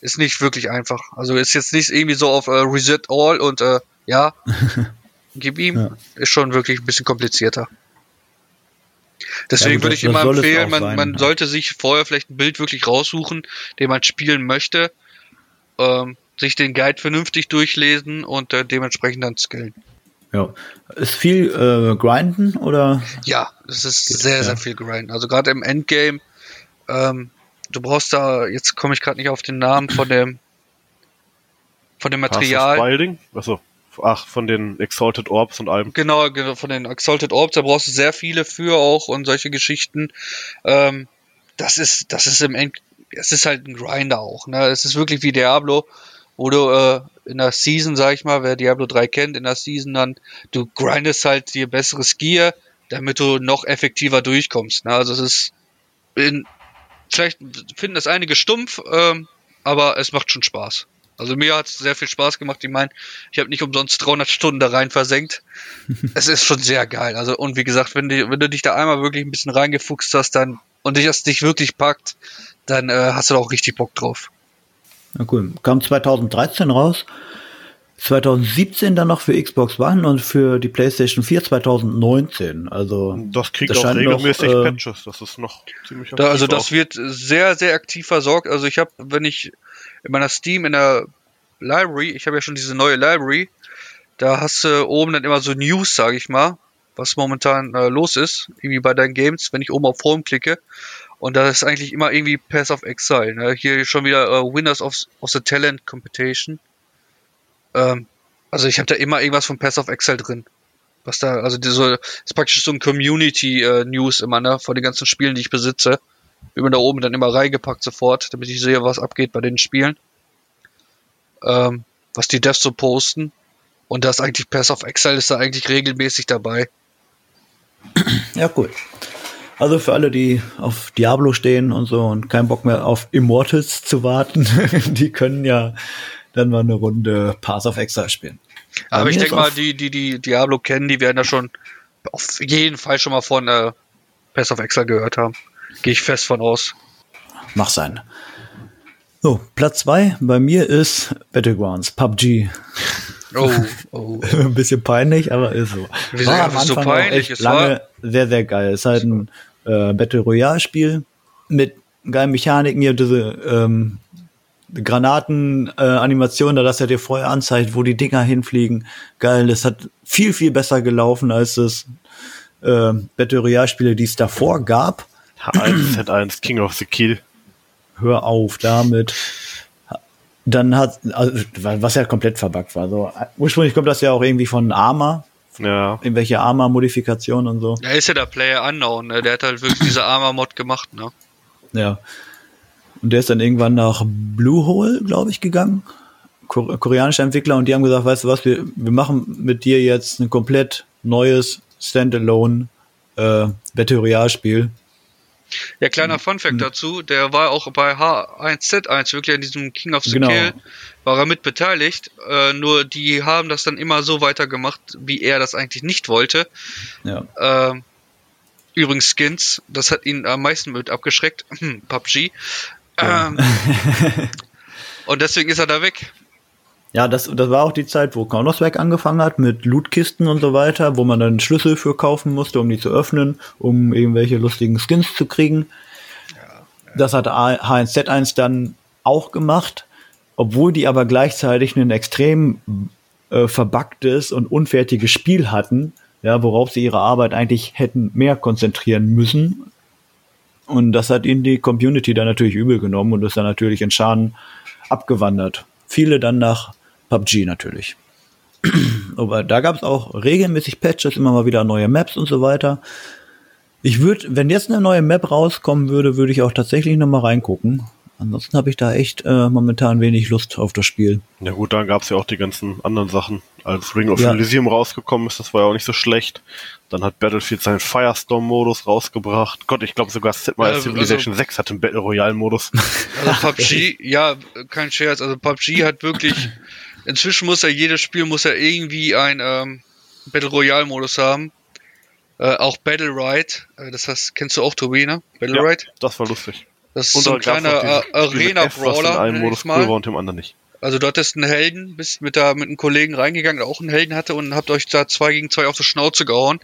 Ist nicht wirklich einfach. Also ist jetzt nicht irgendwie so auf äh, Reset All und äh, ja, *laughs* gib ihm. Ja. Ist schon wirklich ein bisschen komplizierter. Deswegen ja, würde ich immer empfehlen, man, sein, man ja. sollte sich vorher vielleicht ein Bild wirklich raussuchen, den man spielen möchte, ähm, sich den Guide vernünftig durchlesen und äh, dementsprechend dann skillen. Ja. Ist viel äh, Grinden oder? Ja, es ist sehr, ja. sehr viel Grinden. Also gerade im Endgame, ähm, du brauchst da, jetzt komme ich gerade nicht auf den Namen von dem von dem Material. Bilding? Achso. Ach, von den Exalted Orbs und allem. Genau, genau, von den Exalted Orbs, da brauchst du sehr viele für auch und solche Geschichten. Ähm, das ist, das ist im End, es ist halt ein Grinder auch, ne? Es ist wirklich wie Diablo, wo du äh, in der Season, sag ich mal, wer Diablo 3 kennt, in der Season dann, du grindest halt dir besseres Gear, damit du noch effektiver durchkommst. Ne? Also es ist in, vielleicht finden das einige stumpf, ähm, aber es macht schon Spaß. Also mir hat es sehr viel Spaß gemacht. Ich meine, ich habe nicht umsonst 300 Stunden da rein versenkt. *laughs* es ist schon sehr geil. Also und wie gesagt, wenn, die, wenn du dich da einmal wirklich ein bisschen reingefuchst hast, dann und dich das dich wirklich packt, dann äh, hast du da auch richtig Bock drauf. Na cool. Kam 2013 raus. 2017 dann noch für Xbox One und für die PlayStation 4 2019. Also das kriegt das auch regelmäßig noch, äh, Patches. Das ist noch ziemlich. Da, also das auch. wird sehr sehr aktiv versorgt. Also ich habe, wenn ich in meiner Steam in der Library, ich habe ja schon diese neue Library, da hast du oben dann immer so News, sage ich mal, was momentan äh, los ist, irgendwie bei deinen Games, wenn ich oben auf Home klicke. Und da ist eigentlich immer irgendwie Pass of Exile. Ne? Hier schon wieder äh, Winners of, of the Talent Competition. Ähm, also ich habe da immer irgendwas von Pass of Exile drin. Was da, also diese, ist praktisch so ein Community äh, immer, ne, von den ganzen Spielen, die ich besitze immer da oben dann immer reingepackt sofort, damit ich sehe, was abgeht bei den Spielen. Ähm, was die Devs so posten. Und das eigentlich Pass of Exile ist da eigentlich regelmäßig dabei. Ja, cool. Also für alle, die auf Diablo stehen und so und keinen Bock mehr auf Immortals zu warten, *laughs* die können ja dann mal eine Runde Pass of Exile spielen. Aber ich denke mal, die, die, die Diablo kennen, die werden da schon auf jeden Fall schon mal von äh, Pass of Exile gehört haben. Gehe ich fest von aus. Mach sein. So, Platz 2 bei mir ist Battlegrounds, PUBG. Oh, *laughs* oh. ein bisschen peinlich, aber ist so. Wieso war am Anfang so peinlich? Echt lange sehr, sehr geil. Es ist halt ein äh, Battle Royale Spiel mit geilen Mechaniken hier, diese ähm, Granaten-Animation, äh, da das er dir vorher anzeigt, wo die Dinger hinfliegen. Geil, das hat viel, viel besser gelaufen als das äh, Battle Royale Spiele, die es davor gab. H1Z1 *clears throat* King of the Kill. Hör auf damit. Dann hat, also, was ja komplett verbuggt war. So, ursprünglich kommt das ja auch irgendwie von Arma, Ja. irgendwelche Arma-Modifikationen und so. Er ist ja der Player Unknown, ne? Der hat halt wirklich diese Armor-Mod gemacht, ne? Ja. Und der ist dann irgendwann nach Bluehole, glaube ich, gegangen. Ko koreanischer Entwickler und die haben gesagt, weißt du was, wir, wir machen mit dir jetzt ein komplett neues Standalone äh, Battle Royale Spiel. Ja, kleiner Funfact dazu, der war auch bei H1Z1 wirklich an diesem King of the Genau. Kill, war er mit beteiligt, äh, nur die haben das dann immer so weitergemacht, wie er das eigentlich nicht wollte. Ja. Ähm, übrigens Skins, das hat ihn am meisten mit abgeschreckt, *clears throat* PUBG. Ähm, *laughs* und deswegen ist er da weg. Ja, das, das war auch die Zeit, wo Counter-Strike angefangen hat mit Lootkisten und so weiter, wo man dann Schlüssel für kaufen musste, um die zu öffnen, um irgendwelche lustigen Skins zu kriegen. Das hat H1Z1 dann auch gemacht, obwohl die aber gleichzeitig ein extrem äh, verbuggtes und unfertiges Spiel hatten, ja, worauf sie ihre Arbeit eigentlich hätten mehr konzentrieren müssen. Und das hat ihnen die Community dann natürlich übel genommen und ist dann natürlich in Schaden abgewandert. Viele dann nach PUBG natürlich. *clears throat* Aber da gab es auch regelmäßig Patches, immer mal wieder neue Maps und so weiter. Ich würde, wenn jetzt eine neue Map rauskommen würde, würde ich auch tatsächlich noch mal reingucken. Ansonsten habe ich da echt äh, momentan wenig Lust auf das Spiel. Ja gut, dann gab's ja auch die ganzen anderen Sachen. Als Ring of Ja. Elysium rausgekommen ist, das war ja auch nicht so schlecht. Dann hat Battlefield seinen Firestorm-Modus rausgebracht. Gott, ich glaube sogar Sid Meier Ja, Civilization 6 hat den Battle Royale-Modus. Also PUBG, *laughs* ja, kein Scherz, also PUBG hat wirklich, inzwischen muss ja jedes Spiel muss ja irgendwie ein ähm, Battle Royale Modus haben. Äh, auch Battle Ride, äh, das heißt, kennst du auch Tobi, ne? Battle Ja. Ride? Das war lustig. Das ist Und so ein gab's kleiner äh, was in Arena-Brawler, einem Modus cool war mal. und im anderen nicht. Also du hattest einen Helden, bist mit, da, mit einem Kollegen reingegangen, der auch einen Helden hatte und habt euch da zwei gegen zwei auf die Schnauze gehauen.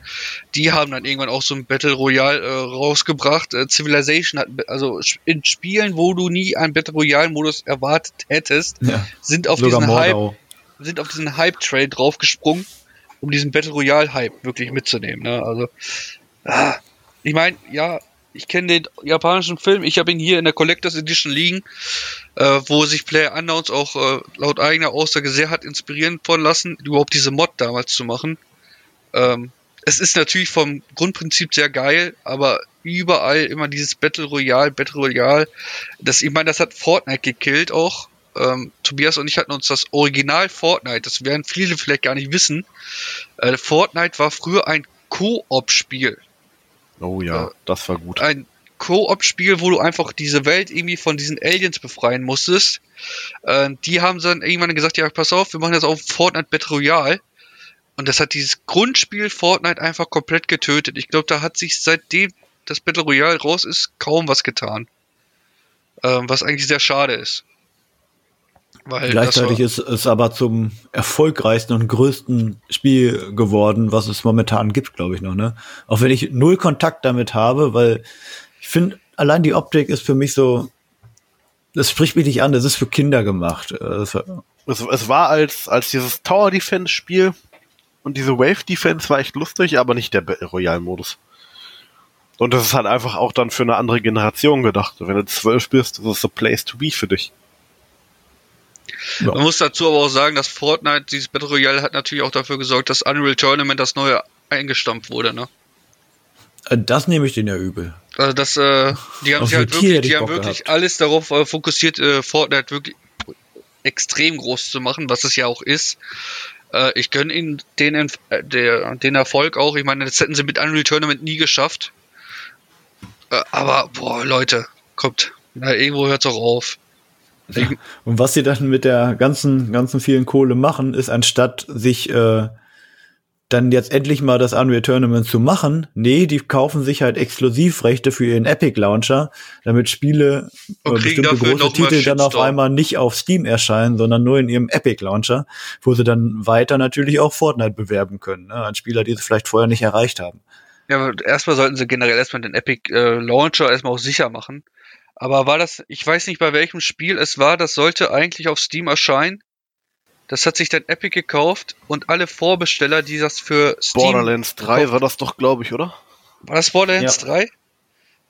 Die haben dann irgendwann auch so ein Battle Royale äh, rausgebracht. Äh, Civilization hat, also in Spielen, wo du nie einen Battle Royale Modus erwartet hättest, Ja. sind auf diesen Hype, sind auf diesen Hype-Train draufgesprungen, um diesen Battle Royale-Hype wirklich mitzunehmen. Ne? Also, ah, ich meine, ja, ich kenne den japanischen Film, ich habe ihn hier in der Collectors Edition liegen, äh, wo sich Player Unknowns auch äh, laut eigener Aussage sehr hat inspirieren von lassen, überhaupt diese Mod damals zu machen. Ähm, es ist natürlich vom Grundprinzip sehr geil, aber überall immer dieses Battle Royale, Battle Royale. Das, ich meine, das hat Fortnite gekillt auch. Ähm, Tobias und ich hatten uns das Original Fortnite, das werden viele vielleicht gar nicht wissen. Äh, Fortnite war früher ein Koop-Spiel. Oh ja, Ja. das war gut. Ein Koop-Spiel, wo du einfach diese Welt irgendwie von diesen Aliens befreien musstest. Äh, die haben dann irgendwann gesagt, ja, pass auf, wir machen jetzt auch Fortnite Battle Royale. Und das hat dieses Grundspiel Fortnite einfach komplett getötet. Ich glaube, da hat sich seitdem das Battle Royale raus ist, kaum was getan. Ähm, was eigentlich sehr schade ist. Weil Gleichzeitig ist es aber zum erfolgreichsten und größten Spiel geworden, was es momentan gibt, glaube ich noch. Ne? Auch wenn ich null Kontakt damit habe, weil ich finde, allein die Optik ist für mich so, das spricht mich nicht an, das ist für Kinder gemacht. Äh, Es, es war als, als dieses Tower Defense Spiel und diese Wave Defense war echt lustig, aber nicht der Battle Royale Modus. Und das ist halt einfach auch dann für eine andere Generation gedacht. Wenn du zwölf bist, das ist the place to be für dich. Man muss dazu aber auch sagen, dass Fortnite, dieses Battle Royale hat natürlich auch dafür gesorgt, dass Unreal Tournament das neue eingestampft wurde, ne? Äh, Das nehme ich denen ja übel. Also das, äh, die haben sich halt wirklich, die haben wirklich alles darauf äh, fokussiert, äh, Fortnite wirklich extrem groß zu machen, was es ja auch ist. Äh, ich gönne ihnen den, äh, der, den Erfolg auch. Ich meine, das hätten sie mit Unreal Tournament nie geschafft. Äh, aber, boah, Leute, kommt. Na, irgendwo hört's auch auf. Und was sie dann mit der ganzen, ganzen vielen Kohle machen, ist anstatt sich äh, dann jetzt endlich mal das Unreal Tournament zu machen, nee, die kaufen sich halt Exklusivrechte für ihren Epic Launcher, damit Spiele Und oder bestimmte große Titel dann auf einmal nicht auf Steam erscheinen, sondern nur in ihrem Epic Launcher, wo sie dann weiter natürlich auch Fortnite bewerben können, ne, an Spieler, die es vielleicht vorher nicht erreicht haben. Ja, aber erstmal sollten sie generell erstmal den Epic äh, Launcher erstmal auch sicher machen. Aber war das, ich weiß nicht bei welchem Spiel es war, das sollte eigentlich auf Steam erscheinen. Das hat sich dann Epic gekauft und alle Vorbesteller, die das für Steam. Borderlands 3 war das doch, glaube ich, oder? War das Borderlands Ja. 3?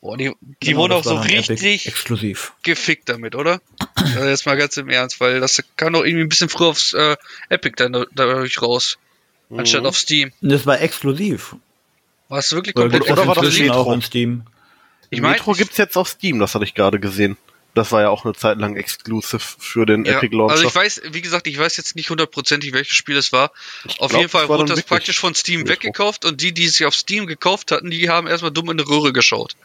Boah, die, die Genau, wurden auch so richtig exklusiv. gefickt damit, oder? Also jetzt mal ganz im Ernst, weil das kam doch irgendwie ein bisschen früher aufs äh, Epic dann da- dadurch raus, anstatt auf Steam. Das war exklusiv. War es wirklich Oder, komplett das oder war das Metro? auch in Steam? Ich mein, Metro gibt's jetzt auf Steam, das hatte ich gerade gesehen. Das war ja auch eine Zeit lang exclusive für den Ja, Epic Launcher. also ich weiß, wie gesagt, ich weiß jetzt nicht hundertprozentig, welches Spiel es war. Auf glaub, jeden Fall wurde das praktisch von Steam Metro. weggekauft und die, die es sich auf Steam gekauft hatten, die haben erstmal dumm in die Röhre geschaut.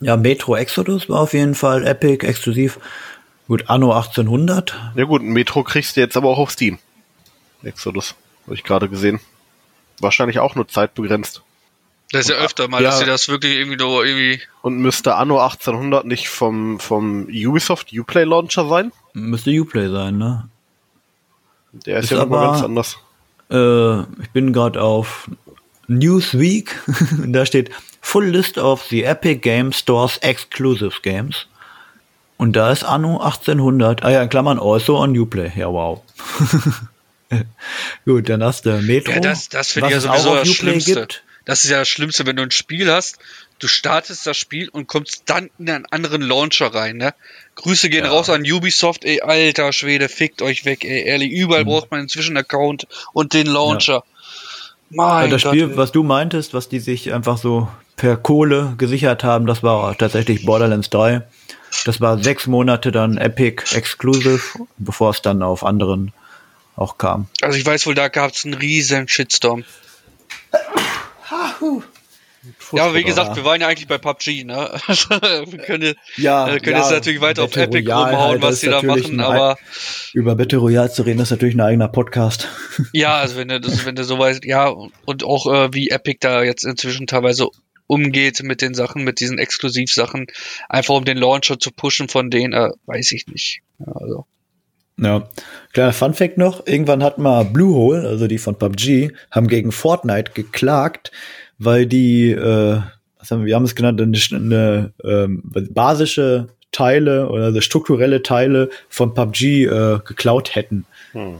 Ja, Metro Exodus war auf jeden Fall Epic exklusiv. Gut, Anno 1800. ja gut, Metro kriegst du jetzt aber auch auf Steam. Exodus, habe ich gerade gesehen. Wahrscheinlich auch nur zeitbegrenzt. Das ist ja öfter mal, Ja. dass sie das wirklich irgendwie nur irgendwie. Und müsste Anno 1800 nicht vom, vom Ubisoft Uplay Launcher sein? Müsste Uplay sein, ne? Der ist, Ist ja nochmal aber- ganz anders. Äh, ich bin gerade auf Newsweek. *laughs* da steht Full List of the Epic Game Stores Exclusive Games. Und da ist Anno 1800. Ah ja, in Klammern also on Uplay. Ja, wow. *laughs* Gut, dann hast du Metro. Ja, das, das finde ich ja sowieso auch auf das Uplay Schlimmste. gibt. Das ist ja das Schlimmste, wenn du ein Spiel hast, du startest das Spiel und kommst dann in einen anderen Launcher rein, ne? Grüße gehen Ja. raus an Ubisoft, ey, alter Schwede, fickt euch weg, ey, ehrlich, überall braucht man inzwischen einen Account und den Launcher. Mein Also das Gott, Spiel, ey. was du meintest, was die sich einfach so per Kohle gesichert haben, das war tatsächlich Borderlands 3. Das war sechs Monate dann Epic Exclusive, bevor es dann auf anderen auch kam. Also ich weiß wohl, da gab es einen riesen Shitstorm. Ja, aber wie gesagt, wir waren ja eigentlich bei PUBG, ne? *laughs* wir können, Ja, äh, können ja, jetzt natürlich weiter auf Battle Epic Royale rumhauen, halt, was sie da machen, aber Über Battle Royale zu reden, ist natürlich ein eigener Podcast. *laughs* ja, also wenn du, das, wenn du so weißt, ja, und auch äh, wie Epic da jetzt inzwischen teilweise umgeht mit den Sachen, mit diesen Exklusivsachen, einfach um den Launcher zu pushen von denen, äh, weiß ich nicht. Ja, also. Ja. Kleiner Fun Fact noch, irgendwann hat mal Bluehole, also die von PUBG, haben gegen Fortnite geklagt, weil die, äh, was haben wir, wir haben es genannt, eine, eine ähm, basische Teile oder also strukturelle Teile von PUBG äh, geklaut hätten. Hm.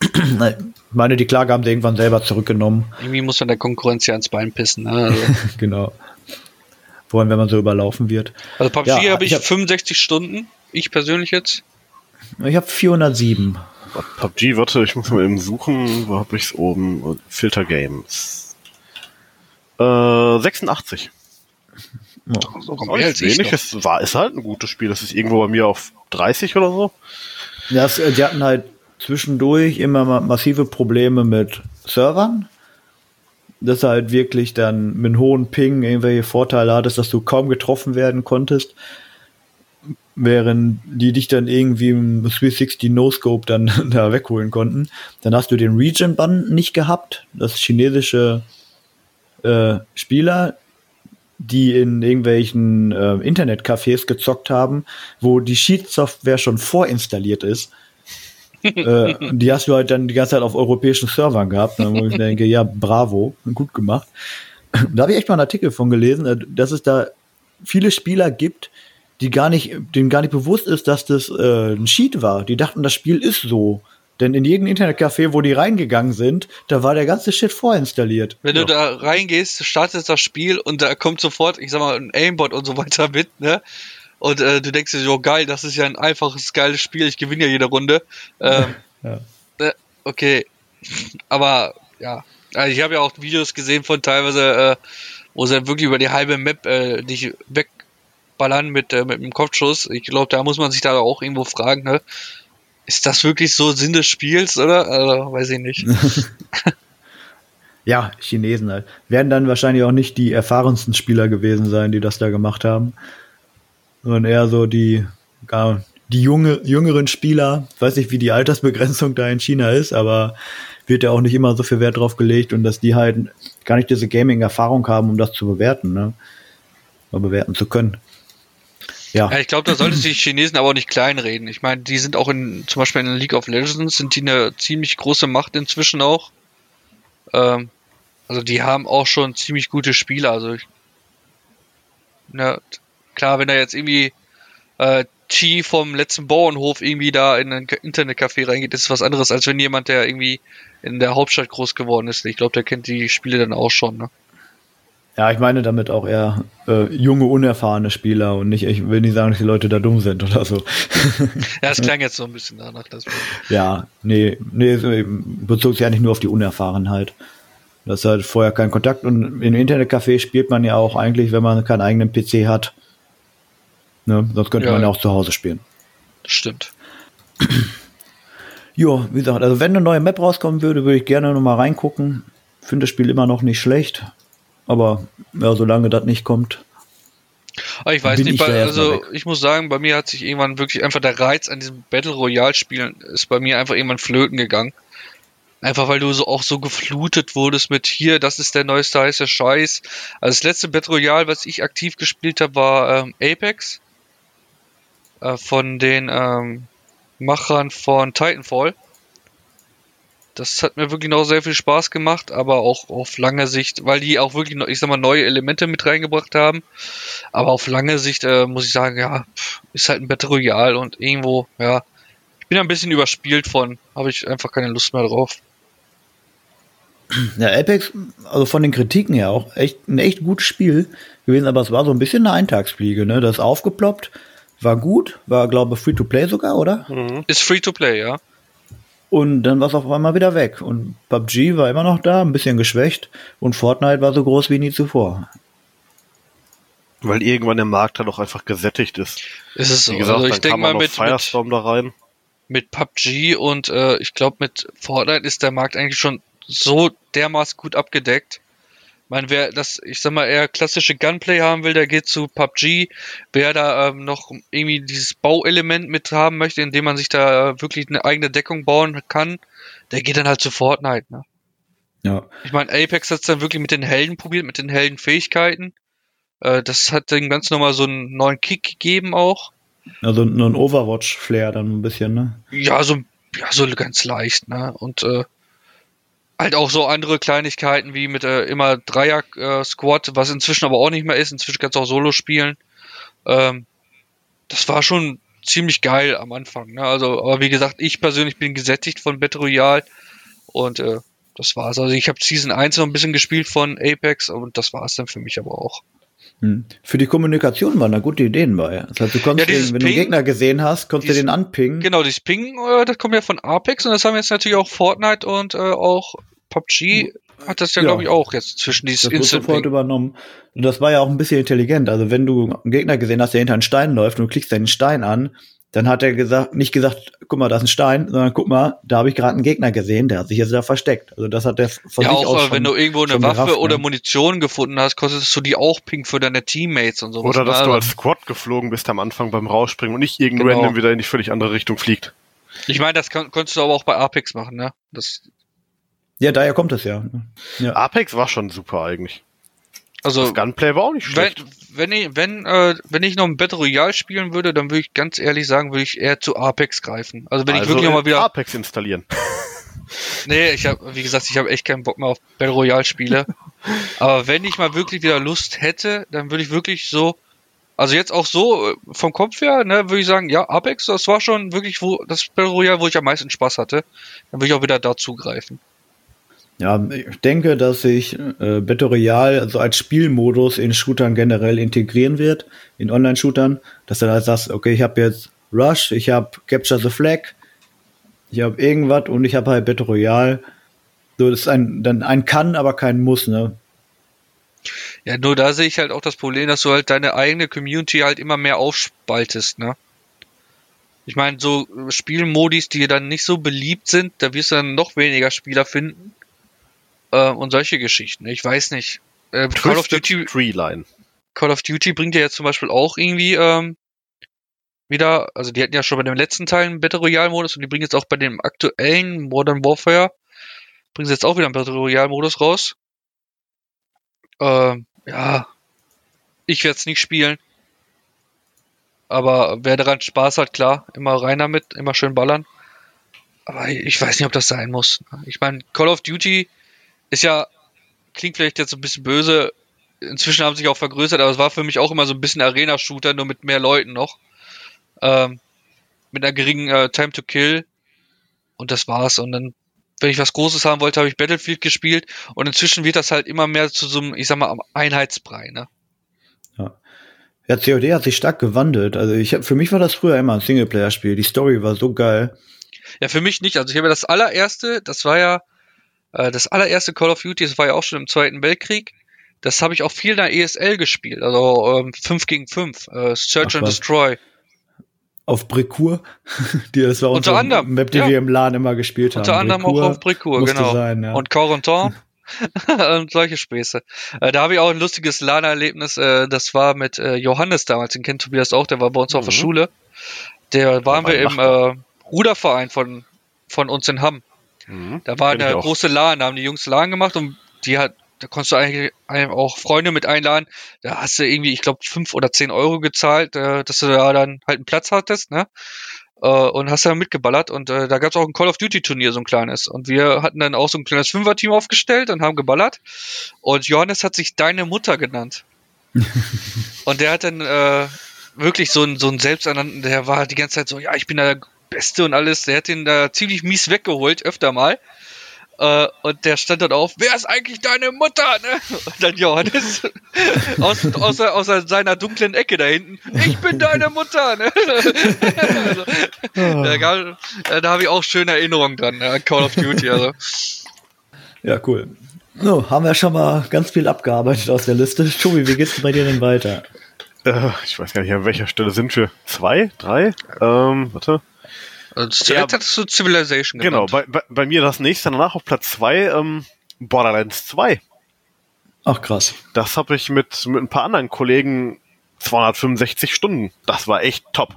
*clears throat* Ich meine, die Klage haben sie irgendwann selber zurückgenommen. Irgendwie muss man der Konkurrenz ja ans Bein pissen. Ne? Also, *laughs* genau. Vor allem, wenn man so überlaufen wird. also PUBG Ja, habe ich, ich hab- 65 Stunden, ich persönlich jetzt. Ich habe 407. PUBG, warte, ich muss mal eben suchen. Wo hab ich's oben? Filter Games. Äh, 86. Sogar Auch mehr als wenig. Es war, ist halt ein gutes Spiel. Das ist irgendwo bei mir auf 30 oder so. Ja, äh, die hatten halt zwischendurch immer ma massive Probleme mit Servern. Dass du halt wirklich dann mit einem hohen Ping irgendwelche Vorteile hattest, dass du kaum getroffen werden konntest. Während die dich dann irgendwie im 360 No-Scope dann *laughs* da wegholen konnten. Dann hast du den Region-Bann nicht gehabt. Das chinesische äh, Spieler, die in irgendwelchen äh, Internetcafés gezockt haben, wo die Cheat-Software schon vorinstalliert ist. *laughs* äh, die hast du halt dann die ganze Zeit auf europäischen Servern gehabt, ne, wo ich denke, ja, bravo, gut gemacht. Da habe ich echt mal einen Artikel von gelesen, äh, dass es da viele Spieler gibt, die gar nicht, denen gar nicht bewusst ist, dass das äh, ein Cheat war. Die dachten, das Spiel ist so. Denn in jedem Internetcafé, wo die reingegangen sind, da war der ganze Shit vorinstalliert. Wenn du da reingehst, startest das Spiel und da kommt sofort, ich sag mal, ein Aimbot und so weiter *laughs* mit, ne? Und äh, du denkst dir so, geil, das ist ja ein einfaches, geiles Spiel, ich gewinne ja jede Runde. Ähm, *laughs* Ja. äh, okay. Aber ja, also ich habe ja auch Videos gesehen von teilweise, äh, wo sie wirklich über die halbe Map äh, dich wegballern mit, äh, mit dem Kopfschuss. Ich glaube, da muss man sich da auch irgendwo fragen, ne? Ist das wirklich so Sinn des Spiels, oder? Also, weiß ich nicht. *laughs* Ja, Chinesen halt. Werden dann wahrscheinlich auch nicht die erfahrensten Spieler gewesen sein, die das da gemacht haben. Sondern eher so die, gar, die junge, jüngeren Spieler. Ich weiß nicht, wie die Altersbegrenzung da in China ist, aber wird ja auch nicht immer so viel Wert drauf gelegt und dass die halt gar nicht diese Gaming-Erfahrung haben, um das zu bewerten, ne? Oder bewerten zu können. Ja, Ja, ich glaube, da sollte sich die Chinesen aber auch nicht kleinreden. Ich meine, die sind auch in, zum Beispiel in League of Legends, sind die eine ziemlich große Macht inzwischen auch. Ähm, also die haben auch schon ziemlich gute Spieler. Also ich, na, klar, wenn da jetzt irgendwie äh, Chi vom letzten Bauernhof irgendwie da in ein Internetcafé reingeht, ist es was anderes, als wenn jemand, der irgendwie in der Hauptstadt groß geworden ist. Ich glaube, der kennt die Spiele dann auch schon. Ne? Ja, ich meine damit auch eher äh, junge, unerfahrene Spieler und nicht, ich will nicht sagen, dass die Leute da dumm sind oder so. *laughs* ja, es klang jetzt so ein bisschen danach. Dass ja, nee, nee, bezog sich ja nicht nur auf die Unerfahrenheit. Das hat vorher keinen Kontakt und im Internetcafé spielt man ja auch eigentlich, wenn man keinen eigenen PC hat. Ne? Sonst könnte ja, man ja auch zu Hause spielen. Das stimmt. *clears throat* Ja, wie gesagt, also wenn eine neue Map rauskommen würde, würde ich gerne noch mal reingucken. Finde das Spiel immer noch nicht schlecht. Aber ja, solange das nicht kommt. Aber ich weiß nicht, ich bei, also ich muss sagen, bei mir hat sich irgendwann wirklich einfach der Reiz an diesem Battle Royale Spielen ist bei mir einfach irgendwann flöten gegangen. Einfach weil du so auch so geflutet wurdest mit hier, das ist der neueste heiße Scheiß. Also das letzte Battle Royale, was ich aktiv gespielt habe, war ähm, Apex. Äh, von den ähm, Machern von Titanfall. Das hat mir wirklich noch sehr viel Spaß gemacht, aber auch auf lange Sicht, weil die auch wirklich, ich sag mal, neue Elemente mit reingebracht haben. Aber auf lange Sicht äh, muss ich sagen, ja, ist halt ein Battle Royale und irgendwo, ja, ich bin ein bisschen überspielt von, habe ich einfach keine Lust mehr drauf. Ja, Apex, also von den Kritiken her auch echt ein echt gutes Spiel gewesen, aber es war so ein bisschen eine Eintagsfliege, ne? Das ist aufgeploppt, war gut, war glaube ich Free to Play sogar, oder? Mhm. Ist Free to Play, ja. Und dann war es auf einmal wieder weg. Und PUBG war immer noch da, ein bisschen geschwächt. Und Fortnite war so groß wie nie zuvor. Weil irgendwann der Markt dann auch einfach gesättigt ist. Ist es so. Wie gesagt, also ich denke mal mit Firestorm mit, da rein. Mit PUBG und äh, ich glaube mit Fortnite ist der Markt eigentlich schon so dermaßen gut abgedeckt meine, wer das, ich sag mal, eher klassische Gunplay haben will, der geht zu PUBG. Wer da ähm, noch irgendwie dieses Bauelement mit haben möchte, indem man sich da äh, wirklich eine eigene Deckung bauen kann, der geht dann halt zu Fortnite, ne? Ja. Ich meine, Apex hat es dann wirklich mit den Helden probiert, mit den Heldenfähigkeiten. Äh, das hat dem ganz nochmal so einen neuen Kick gegeben auch. Also nur ein Overwatch-Flair dann ein bisschen, ne? Ja, so, ja, so ganz leicht, ne? Und äh, halt auch so andere Kleinigkeiten wie mit äh, immer Dreier-Squad, äh, was inzwischen aber auch nicht mehr ist. Inzwischen kannst du auch Solo spielen. Ähm, das war schon ziemlich geil am Anfang. Ne? Also, aber wie gesagt, ich persönlich bin gesättigt von Battle Royale und äh, das war's. Also ich habe Season 1 noch ein bisschen gespielt von Apex und das war's dann für mich aber auch. Hm. Für die Kommunikation waren da gute Ideen bei. Das heißt, du konntest, ja, den, wenn Ping, du einen Gegner gesehen hast, konntest dieses, du den anpingen. Genau, dieses Ping, äh, das kommt ja von Apex und das haben jetzt natürlich auch Fortnite und äh, auch PUBG hat das ja, ja. glaube ich, auch jetzt zwischen dieses das Instant sofort übernommen. Und das war ja auch ein bisschen intelligent. Also wenn du einen Gegner gesehen hast, der hinter einen Stein läuft und du klickst deinen Stein an, dann hat er gesagt, nicht gesagt, guck mal, da ist ein Stein, sondern guck mal, da habe ich gerade einen Gegner gesehen, der hat sich jetzt da versteckt. Also das hat der von ja, sich auch, aus schon, wenn du irgendwo eine Waffe gerafft, oder ne? Munition gefunden hast, konntest du die auch ping für deine Teammates und so. Oder dass du als Squad geflogen bist am Anfang beim Rausspringen und nicht irgendein genau. random wieder in die völlig andere Richtung fliegt. Ich meine, das kon konntest du aber auch bei Apex machen, ne? Das ja, daher kommt es ja. ja. Apex war schon super eigentlich. Also das Gunplay war auch nicht schlecht. Wenn, wenn ich, wenn, äh, wenn ich noch ein Battle Royale spielen würde, dann würde ich ganz ehrlich sagen, würde ich eher zu Apex greifen. Also wenn also ich wirklich mal wieder Apex installieren. *laughs* nee, ich habe, wie gesagt, ich habe echt keinen Bock mehr auf Battle Royale Spiele. *laughs* Aber wenn ich mal wirklich wieder Lust hätte, dann würde ich wirklich so, also jetzt auch so äh, vom Kopf her, ne, würde ich sagen, ja, Apex, das war schon wirklich wo das Battle Royale, wo ich am meisten Spaß hatte. Dann würde ich auch wieder da zugreifen. Ja, ich denke, dass sich äh, Battle Royale also als Spielmodus in Shootern generell integrieren wird, in Online-Shootern, dass du da sagst, okay, ich habe jetzt Rush, ich habe Capture the Flag, ich habe irgendwas und ich habe halt Battle Royale. So, das ist ein, dann ein kann, aber kein muss, ne? Ja, nur da sehe ich halt auch das Problem, dass du halt deine eigene Community halt immer mehr aufspaltest, ne? Ich meine, so Spielmodis, die dann nicht so beliebt sind, da wirst du dann noch weniger Spieler finden. Äh, und solche Geschichten. Ich weiß nicht. Äh, Call of Duty. Treeline. Call of Duty bringt ja jetzt zum Beispiel auch irgendwie ähm, wieder, also die hatten ja schon bei dem letzten Teil einen Battle Royale Modus und die bringen jetzt auch bei dem aktuellen Modern Warfare, bringen sie jetzt auch wieder einen Battle Royale Modus raus. Ähm, ja, ich werde es nicht spielen. Aber wer daran Spaß hat, klar, immer rein damit, immer schön ballern. Aber ich weiß nicht, ob das sein muss. Ich meine, Call of Duty ist ja, klingt vielleicht jetzt ein bisschen böse, inzwischen haben sie sich auch vergrößert, aber es war für mich auch immer so ein bisschen Arena-Shooter, nur mit mehr Leuten noch. Ähm, mit einer geringen äh, Time to Kill. Und das war's. Und dann wenn ich was Großes haben wollte, habe ich Battlefield gespielt und inzwischen wird das halt immer mehr zu so einem, ich sag mal, Einheitsbrei, ne? Ja. Ja, COD hat sich stark gewandelt. Also ich hab, für mich war das früher immer ein Singleplayer-Spiel. Die Story war so geil. Ja, für mich nicht. Also ich habe das allererste, das war ja äh, das allererste Call of Duty, das war ja auch schon im Zweiten Weltkrieg. Das habe ich auch viel in der ESL gespielt, also ähm, 5 gegen 5, äh, Search Ach, and was. Destroy. Auf Bricour, *laughs* die das war Unter unsere anderem, Map, die ja. wir im Laden immer gespielt haben. Unter anderem auch auf musste genau. Sein, ja. Und Corentin *laughs* *laughs* und solche Späße. Äh, da habe ich auch ein lustiges LAN-Erlebnis, äh, das war mit äh, Johannes damals, den kennt Tobias auch, der war bei uns auf der Mhm. Schule. Der waren war wir im äh, Ruderverein von, von uns in Hamm. Mhm. Da war auch. große LAN, da haben die Jungs LAN gemacht und die hat, da konntest du eigentlich einem auch Freunde mit einladen. Da hast du irgendwie, ich glaube, fünf oder zehn Euro gezahlt, äh, dass du da dann halt einen Platz hattest, ne? Äh, und hast dann mitgeballert und äh, da gab es auch ein Call of Duty Turnier, so ein kleines. Und wir hatten dann auch so ein kleines Fünfer-Team aufgestellt und haben geballert. Und Johannes hat sich Deine Mutter genannt. *laughs* und der hat dann äh, wirklich so ein, so Selbsternannten, der war die ganze Zeit so, ja, ich bin der Beste und alles. Der hat den da ziemlich mies weggeholt, öfter mal. Äh, und der stand dann auf, wer ist eigentlich deine Mutter? Ne? Und dann Johannes *laughs* aus, außer, außer seiner dunklen Ecke da hinten, ich bin deine Mutter. Ne? also, da gab- äh, da habe ich auch schöne Erinnerungen dran, ja, Call of Duty. Also. ja, cool. So, haben wir schon mal ganz viel abgearbeitet aus der Liste. Tobi, wie geht's bei dir denn weiter? Äh, ich weiß gar nicht, an welcher Stelle sind wir? Zwei? Drei? Ähm, warte. Also zuletzt Ja, hattest du Civilization Genau, genannt. bei, bei, bei mir das nächste danach auf Platz zwei, ähm, Borderlands 2. Ach, krass. Das habe ich mit, mit ein paar anderen Kollegen 265 Stunden. Das war echt top.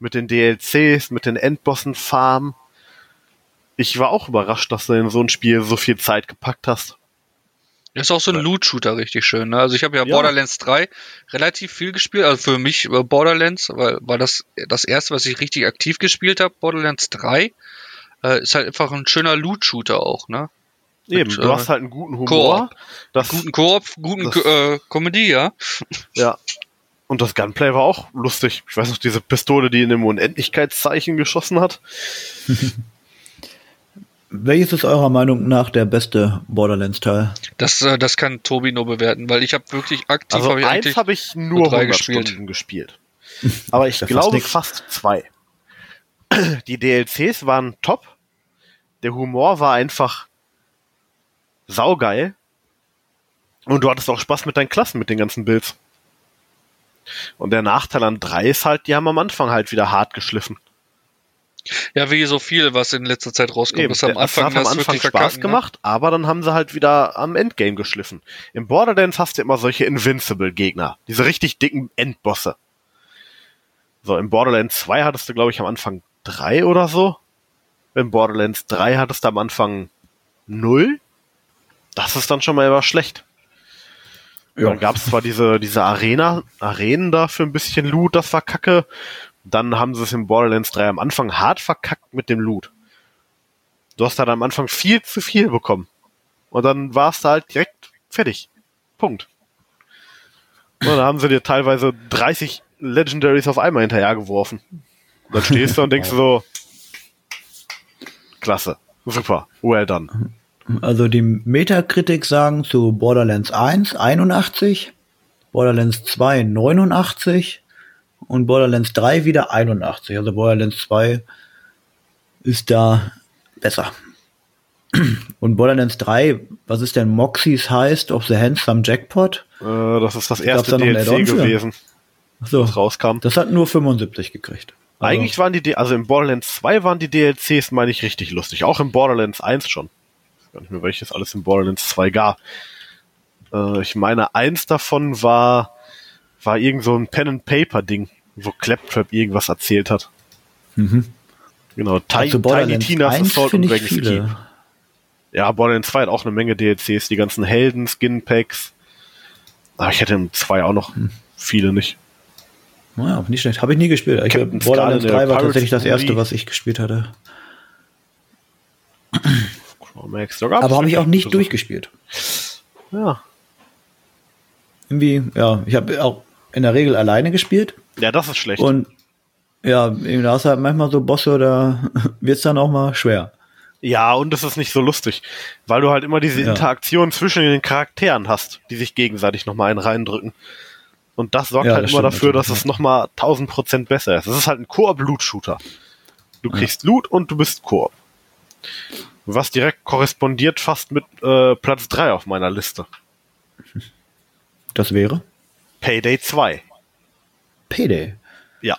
Mit den DLCs, mit den Endbossen Farm. Ich war auch überrascht, dass du in so ein Spiel so viel Zeit gepackt hast. Das ist auch so ein Loot-Shooter richtig schön. Ne? Also ich habe ja, Ja. Borderlands 3 relativ viel gespielt. Also für mich äh, Borderlands, weil war das das erste, was ich richtig aktiv gespielt habe. Borderlands 3 äh, ist halt einfach ein schöner Loot-Shooter auch. Ne? Eben, Mit, du äh, hast halt einen guten Humor. Das, Guten Koop, guten Das- äh, Comedy, ja. ja. Und das Gunplay war auch lustig. Ich weiß noch, diese Pistole, die in dem Unendlichkeitszeichen geschossen hat. *laughs* Welches ist eurer Meinung nach der beste Borderlands-Teil? Das, äh, das kann Tobi nur bewerten, weil ich habe wirklich aktiv Also hab ich eins habe ich nur drei 100 gespielt. Stunden gespielt. *laughs* Aber ich glaube fast zwei. *clears throat* Die DLCs waren top. Der Humor war einfach saugeil. Und du hattest auch Spaß mit deinen Klassen, mit den ganzen Builds. Und der Nachteil an drei ist halt, die haben am Anfang halt wieder hart geschliffen. Ja wie so viel, was in letzter Zeit rauskommt. Eben, das am Anfang, hat am Anfang wirklich Spaß ne? gemacht, aber dann haben sie halt wieder am Endgame geschliffen. Im Borderlands hast du immer solche Invincible-Gegner, diese richtig dicken Endbosse. So, im Borderlands 2 hattest du, glaube ich, am Anfang drei oder so. Im Borderlands 3 hattest du am Anfang null. Das ist dann schon mal eher schlecht. Ja. Dann gab es zwar diese, diese Arena, Arenen da für ein bisschen Loot, das war kacke. Dann haben sie es im Borderlands 3 am Anfang hart verkackt mit dem Loot. Du hast dann am Anfang viel zu viel bekommen. Und dann warst du halt direkt fertig. Punkt. Und dann haben sie dir teilweise 30 Legendaries auf einmal hinterhergeworfen. Und dann stehst du und denkst *laughs* so, klasse, super, well done. Also die Metacritic sagen zu Borderlands 1 81, Borderlands 2 89 und Borderlands 3 wieder 81. Also Borderlands 2 ist da besser. *clears throat* Und Borderlands 3, was ist denn Moxie's Heist of the Handsome Jackpot? Äh, das ist das erste da DLC gewesen, Achso, das rauskam. das hat nur 75 gekriegt. Also, Eigentlich waren die, D also im Borderlands 2 waren die DLCs, meine ich, richtig lustig. Auch im Borderlands 1 schon. Ich weiß gar nicht mehr, welches alles im Borderlands 2 gab. Äh, ich meine, eins davon war, war irgend so ein Pen-and-Paper-Ding, wo Claptrap irgendwas erzählt hat. Mhm. Genau, Ti Also Tiny Tina's 1 Assault und Dragon's Keep. Ja, Borderlands 2 hat auch eine Menge DLCs, die ganzen Helden, Skin-Packs. Aber ich hätte im 2 auch noch Hm. viele nicht. Naja, nicht schlecht. Habe ich nie gespielt. Ich, Captain Borderlands Skull, der 3 war tatsächlich das erste, was ich gespielt hatte. Max, Aber habe ich auch nicht durchgespielt. Ja. Irgendwie, ja, ich habe auch in der Regel alleine gespielt. Ja, das ist schlecht. Und ja, da hast du halt manchmal so Bosse, da *laughs* wird's dann auch mal schwer. Ja, und es ist nicht so lustig, weil du halt immer diese Ja. Interaktion zwischen den Charakteren hast, die sich gegenseitig nochmal einen reindrücken. Und das sorgt Ja, halt das immer dafür, dass natürlich, es nochmal 1000 Prozent besser ist. Es ist halt ein Koop-Loot-Shooter. Du kriegst Loot und du bist Koop. Was direkt korrespondiert fast mit äh, Platz 3 auf meiner Liste. Das wäre Payday 2. Payday. Ja.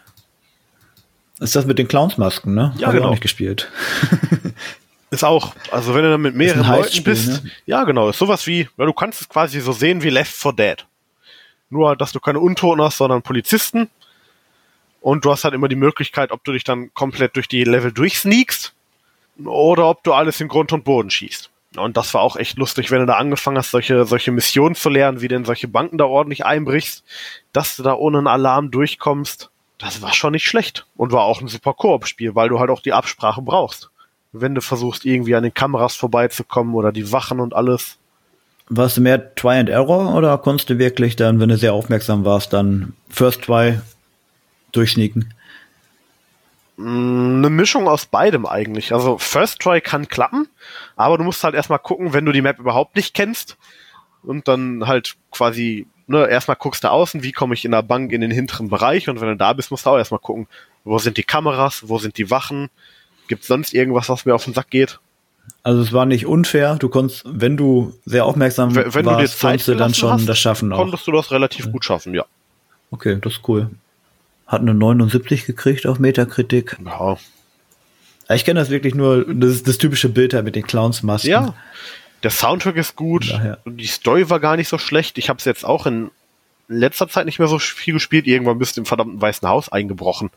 Ist das mit den Clownsmasken, ne? Ja, Hab ich genau. auch nicht gespielt. *laughs* Ist auch, also wenn du dann mit mehreren Leuten bist, ne? ja genau, ist sowas wie, ja, du kannst es quasi so sehen wie Left 4 Dead. Nur, dass du keine Untoten hast, sondern Polizisten. Und du hast halt immer die Möglichkeit, ob du dich dann komplett durch die Level durchsneakst oder ob du alles in Grund und Boden schießt. Und das war auch echt lustig, wenn du da angefangen hast, solche, solche Missionen zu lernen, wie du in solche Banken da ordentlich einbrichst, dass du da ohne einen Alarm durchkommst. Das war schon nicht schlecht. Und war auch ein super Koop-Spiel, weil du halt auch die Absprache brauchst. Wenn du versuchst, irgendwie an den Kameras vorbeizukommen oder die Wachen und alles. Warst du mehr Try and Error oder konntest du wirklich dann, wenn du sehr aufmerksam warst, dann First Try durchsneaken? Eine Mischung aus beidem eigentlich. Also First Try kann klappen, aber du musst halt erstmal gucken, wenn du die Map überhaupt nicht kennst und dann halt quasi, ne, erstmal guckst du außen, wie komme ich in der Bank in den hinteren Bereich und wenn du da bist, musst du auch erstmal gucken, wo sind die Kameras, wo sind die Wachen, gibt sonst irgendwas, was mir auf den Sack geht. Also es war nicht unfair. Du konntest, wenn du sehr aufmerksam Wenn, wenn du dir warst, Zeit konntest du dann schon hast, das schaffen auch. konntest du das relativ gut schaffen, ja. Okay, das ist cool. Hat eine 79 gekriegt auf Metakritik. Ja, Ich kenne das wirklich nur, das ist das typische Bild halt mit den Clownsmasken. Ja, der Soundtrack ist gut, daher. die Story war gar nicht so schlecht. Ich habe es jetzt auch in letzter Zeit nicht mehr so viel gespielt. Irgendwann bist du im verdammten Weißen Haus eingebrochen.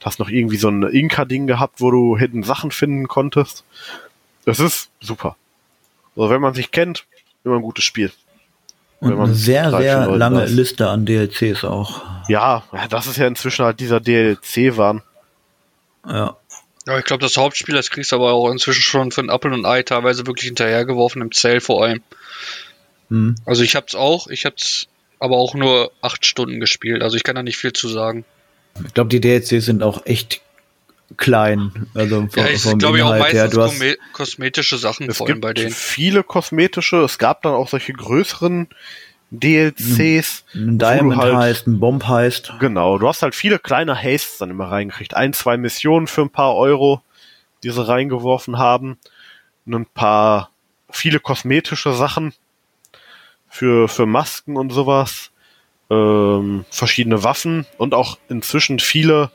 Du hast noch irgendwie so ein Inka-Ding gehabt, wo du Hidden Sachen finden konntest. Das ist super. Also wenn man sich kennt, immer ein gutes Spiel. Und eine sehr, sehr lange weiß. Liste an DLCs auch. Ja, das ist ja inzwischen halt dieser DLC-Wahn. Ja. Ja, ich glaube, das Hauptspiel, das kriegst du aber auch inzwischen schon für ein Apfel und Ei teilweise wirklich hinterhergeworfen, im Zell vor allem. Hm. Also ich hab's auch, ich hab's aber auch nur acht Stunden gespielt, also ich kann da nicht viel zu sagen. Ich glaube, die DLCs sind auch echt klein. Also vom, Ja, ich vom glaube ich auch Inhalt her. meistens Du hast, kosme- kosmetische Sachen Es vor allem gibt bei denen. viele kosmetische, es gab dann auch solche größeren DLCs. ein wo du Diamond halt- heißt, ein Bomb heißt. Genau, du hast halt viele kleine Hastes dann immer reingekriegt. Ein, zwei Missionen für ein paar Euro, die sie reingeworfen haben. Und ein paar, viele kosmetische Sachen für, für Masken und sowas. Ähm, verschiedene Waffen und auch inzwischen viele,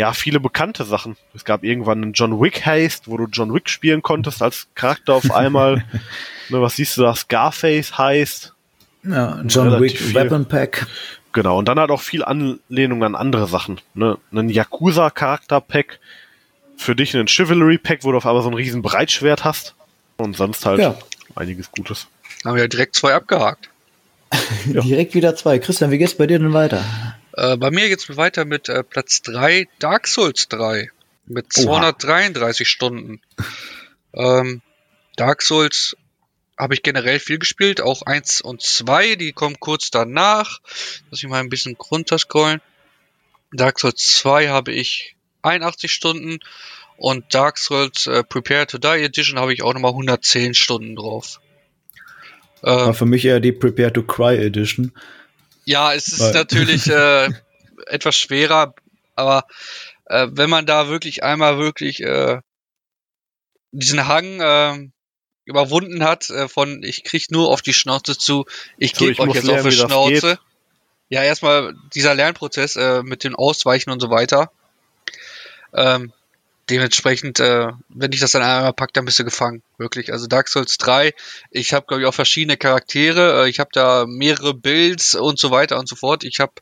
ja, viele bekannte Sachen. Es gab irgendwann einen John Wick Haste, wo du John Wick spielen konntest als Charakter auf einmal. *laughs* ne, was siehst du da? Scarface heißt. Ja, John Relativ Wick viel. Weapon Pack. Genau, und dann halt auch viel Anlehnung an andere Sachen. Ne? Ein Yakuza-Charakter-Pack, für dich ein Chivalry-Pack, wo du auf einmal so ein riesen Breitschwert hast. Und sonst halt Ja. einiges Gutes. Haben wir ja direkt zwei abgehakt. *laughs* Direkt wieder zwei. Christian, wie geht's bei dir denn weiter? Äh, bei mir geht's weiter mit äh, Platz 3, Dark Souls 3. Mit Oha. 233 Stunden. Ähm, Dark Souls habe ich generell viel gespielt, auch 1 und 2, die kommen kurz danach. Lass ich mal ein bisschen runterscrollen. Dark Souls 2 habe ich 81 Stunden und Dark Souls äh, Prepare to Die Edition habe ich auch nochmal 110 Stunden drauf. War Ähm, für mich eher die Prepare to Cry Edition. Ja, es ist Weil- natürlich äh, *laughs* etwas schwerer, aber äh, wenn man da wirklich einmal wirklich äh, diesen Hang äh, überwunden hat, äh, von ich krieg nur auf die Schnauze zu, ich So, gebe euch jetzt lernen, auf die Schnauze. Ja, erstmal dieser Lernprozess äh, mit dem Ausweichen und so weiter. Ähm, dementsprechend, äh, wenn ich das dann einmal pack, dann bist du gefangen. Wirklich. Also Dark Souls 3, ich habe, glaube ich, auch verschiedene Charaktere, äh, ich habe da mehrere Builds und so weiter und so fort. Ich habe,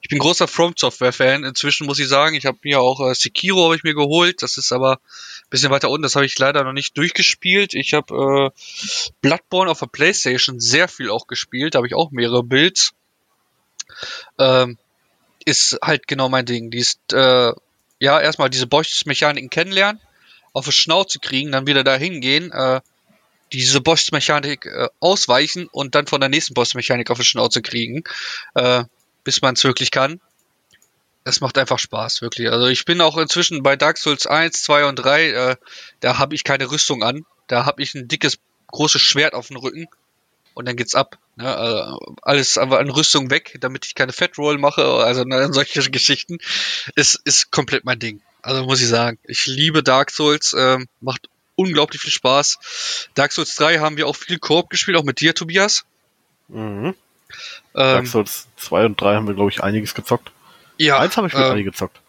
ich bin großer From Software Fan. Inzwischen muss ich sagen, ich habe mir auch äh, Sekiro habe ich mir geholt. Das ist aber ein bisschen weiter unten. Das habe ich leider noch nicht durchgespielt. Ich habe äh, Bloodborne auf der PlayStation sehr viel auch gespielt. Da habe ich auch mehrere Builds. Ähm, ist halt genau mein Ding. Die ist, äh, ja, erstmal diese Boss-Mechaniken kennenlernen, auf die Schnauze kriegen, dann wieder da hingehen, äh, diese Boss-Mechanik äh, ausweichen und dann von der nächsten Boss-Mechanik auf die Schnauze kriegen, äh, bis man es wirklich kann. es macht einfach Spaß, wirklich. Also ich bin auch inzwischen bei Dark Souls 1, 2 und 3, äh, da habe ich keine Rüstung an. Da habe ich ein dickes, großes Schwert auf dem Rücken und dann geht's ab. Ne? Also alles aber an Rüstung weg, damit ich keine Fat Roll mache, also ne, *laughs* solche Geschichten. Ist, ist komplett mein Ding. Also muss ich sagen, ich liebe Dark Souls, ähm, macht unglaublich viel Spaß. Dark Souls 3 haben wir auch viel Koop gespielt, auch mit dir, Tobias. Mhm. Dark Ähm, Souls 2 und 3 haben wir, glaube ich, einiges gezockt. ja, Eins habe ich mit äh, Ali gezockt.